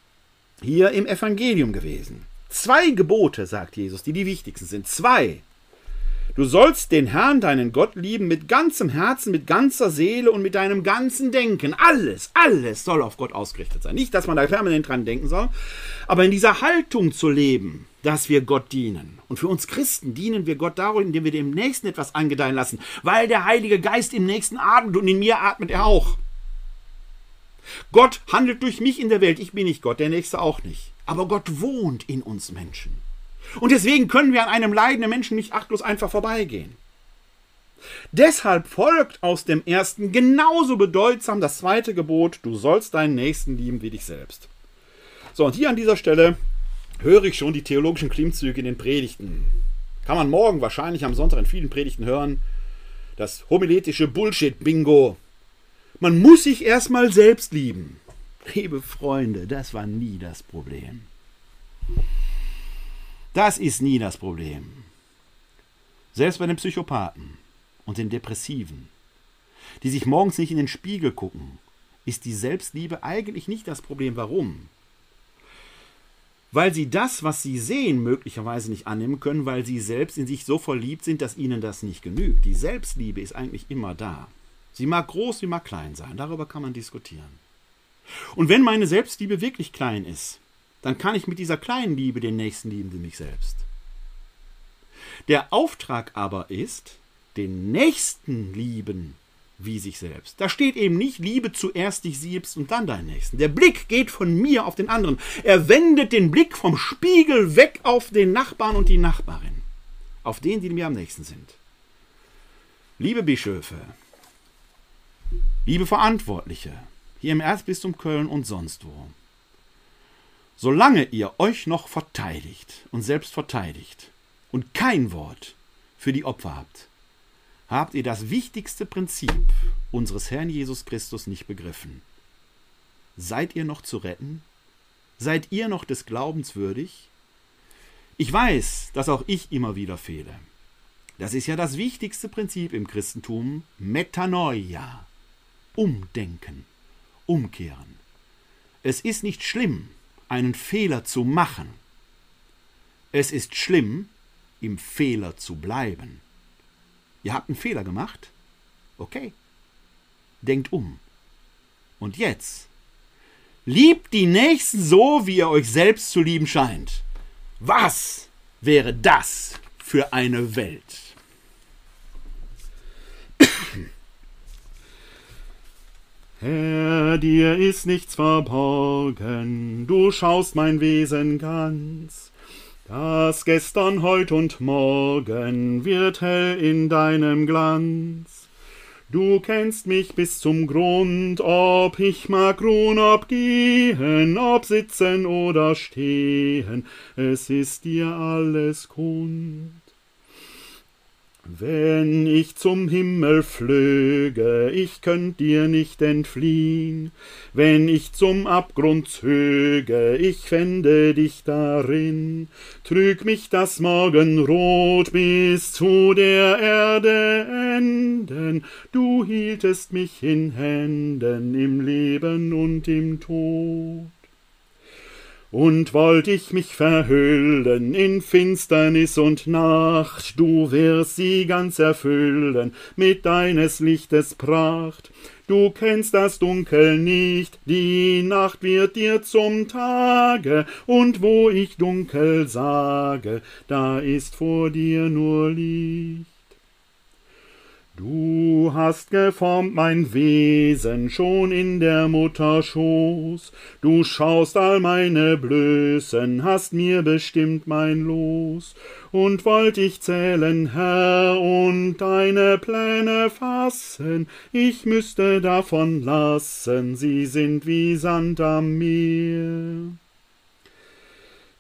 hier im Evangelium gewesen. Zwei Gebote, sagt Jesus, die die wichtigsten sind. Zwei. Du sollst den Herrn, deinen Gott, lieben mit ganzem Herzen, mit ganzer Seele und mit deinem ganzen Denken. Alles, alles soll auf Gott ausgerichtet sein. Nicht, dass man da permanent dran denken soll, aber in dieser Haltung zu leben, dass wir Gott dienen. Und für uns Christen dienen wir Gott darum, indem wir dem Nächsten etwas angedeihen lassen, weil der Heilige Geist im Nächsten atmet und in mir atmet er auch. Gott handelt durch mich in der Welt. Ich bin nicht Gott, der Nächste auch nicht. Aber Gott wohnt in uns Menschen. Und deswegen können wir an einem leidenden Menschen nicht achtlos einfach vorbeigehen. Deshalb folgt aus dem ersten genauso bedeutsam das zweite Gebot, du sollst deinen Nächsten lieben wie dich selbst. So, und hier an dieser Stelle höre ich schon die theologischen Klimmzüge in den Predigten. Kann man morgen wahrscheinlich am Sonntag in vielen Predigten hören. Das homiletische Bullshit-Bingo. Man muss sich erstmal selbst lieben. Liebe Freunde, das war nie das Problem. Das ist nie das Problem. Selbst bei den Psychopathen und den Depressiven, die sich morgens nicht in den Spiegel gucken, ist die Selbstliebe eigentlich nicht das Problem. Warum? Weil sie das, was sie sehen, möglicherweise nicht annehmen können, weil sie selbst in sich so verliebt sind, dass ihnen das nicht genügt. Die Selbstliebe ist eigentlich immer da. Sie mag groß, sie mag klein sein. Darüber kann man diskutieren. Und wenn meine Selbstliebe wirklich klein ist, dann kann ich mit dieser kleinen Liebe den Nächsten lieben wie mich selbst. Der Auftrag aber ist, den Nächsten lieben wie sich selbst. Da steht eben nicht, liebe zuerst dich selbst und dann deinen Nächsten. Der Blick geht von mir auf den anderen. Er wendet den Blick vom Spiegel weg auf den Nachbarn und die Nachbarin. Auf den, die mir am nächsten sind. Liebe Bischöfe, liebe Verantwortliche, hier im Erzbistum Köln und sonst wo, Solange ihr euch noch verteidigt und selbst verteidigt und kein Wort für die Opfer habt, habt ihr das wichtigste Prinzip unseres Herrn Jesus Christus nicht begriffen. Seid ihr noch zu retten? Seid ihr noch des Glaubens würdig? Ich weiß, dass auch ich immer wieder fehle. Das ist ja das wichtigste Prinzip im Christentum, Metanoia. Umdenken, umkehren. Es ist nicht schlimm, einen Fehler zu machen. Es ist schlimm, im Fehler zu bleiben. Ihr habt einen Fehler gemacht? Okay. Denkt um. Und jetzt? Liebt die Nächsten so, wie ihr euch selbst zu lieben scheint. Was wäre das für eine Welt? Herr, dir ist nichts verborgen, du schaust mein Wesen ganz. Das gestern, heut und morgen wird hell in deinem Glanz. Du kennst mich bis zum Grund, ob ich mag ruhen, ob gehen, ob sitzen oder stehen, es ist dir alles kund. Wenn ich zum Himmel flöge, ich könnt dir nicht entfliehn. Wenn ich zum Abgrund zöge, ich fände dich darin. Trüg mich das Morgenrot bis zu der Erde enden. Du hieltest mich in Händen im Leben und im Tod. Und wollt ich mich verhüllen in Finsternis und Nacht, du wirst sie ganz erfüllen mit deines Lichtes Pracht. Du kennst das Dunkel nicht, die Nacht wird dir zum Tage, und wo ich dunkel sage, da ist vor dir nur Licht. Du hast geformt mein Wesen schon in der Mutter Schoß, du schaust all meine Blößen, hast mir bestimmt mein Los, und wollt ich zählen, Herr, und deine Pläne fassen, ich müsste davon lassen, sie sind wie Sand am Meer.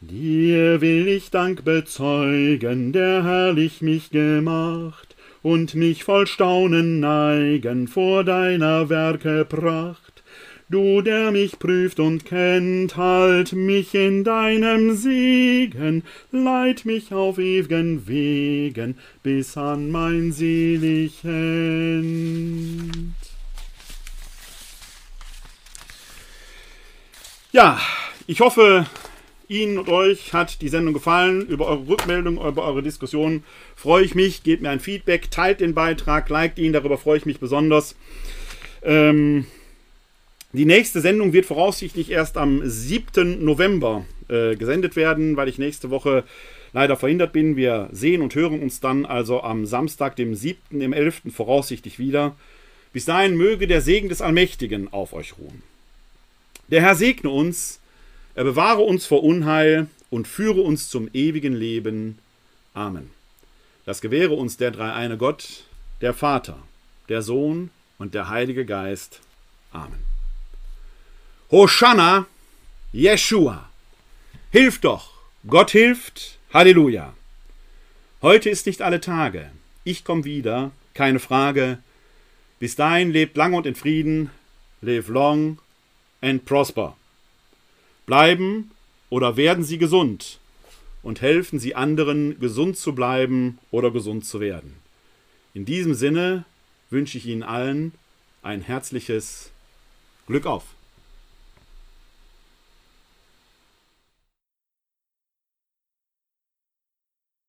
Dir will ich Dank bezeugen, der herrlich mich gemacht, und mich voll Staunen neigen vor deiner Werke Pracht. Du, der mich prüft und kennt, halt mich in deinem Segen, leit mich auf ew'gen Wegen bis an mein selig End. Ja, ich hoffe, Ihnen und euch hat die Sendung gefallen. Über eure Rückmeldung, über eure Diskussion freue ich mich. Gebt mir ein Feedback, teilt den Beitrag, liked ihn, darüber freue ich mich besonders. Ähm, die nächste Sendung wird voraussichtlich erst am 7. November äh, gesendet werden, weil ich nächste Woche leider verhindert bin. Wir sehen und hören uns dann also am Samstag, dem 7. im 11. voraussichtlich wieder. Bis dahin möge der Segen des Allmächtigen auf euch ruhen. Der Herr segne uns er bewahre uns vor Unheil und führe uns zum ewigen Leben. Amen. Das gewähre uns der dreieine Gott, der Vater, der Sohn und der Heilige Geist. Amen. Hosanna, Jeshua. Hilf doch, Gott hilft, Halleluja. Heute ist nicht alle Tage. Ich komme wieder, keine Frage. Bis dahin lebt lang und in Frieden. Live long and prosper. Bleiben oder werden Sie gesund und helfen Sie anderen, gesund zu bleiben oder gesund zu werden. In diesem Sinne wünsche ich Ihnen allen ein herzliches Glück auf.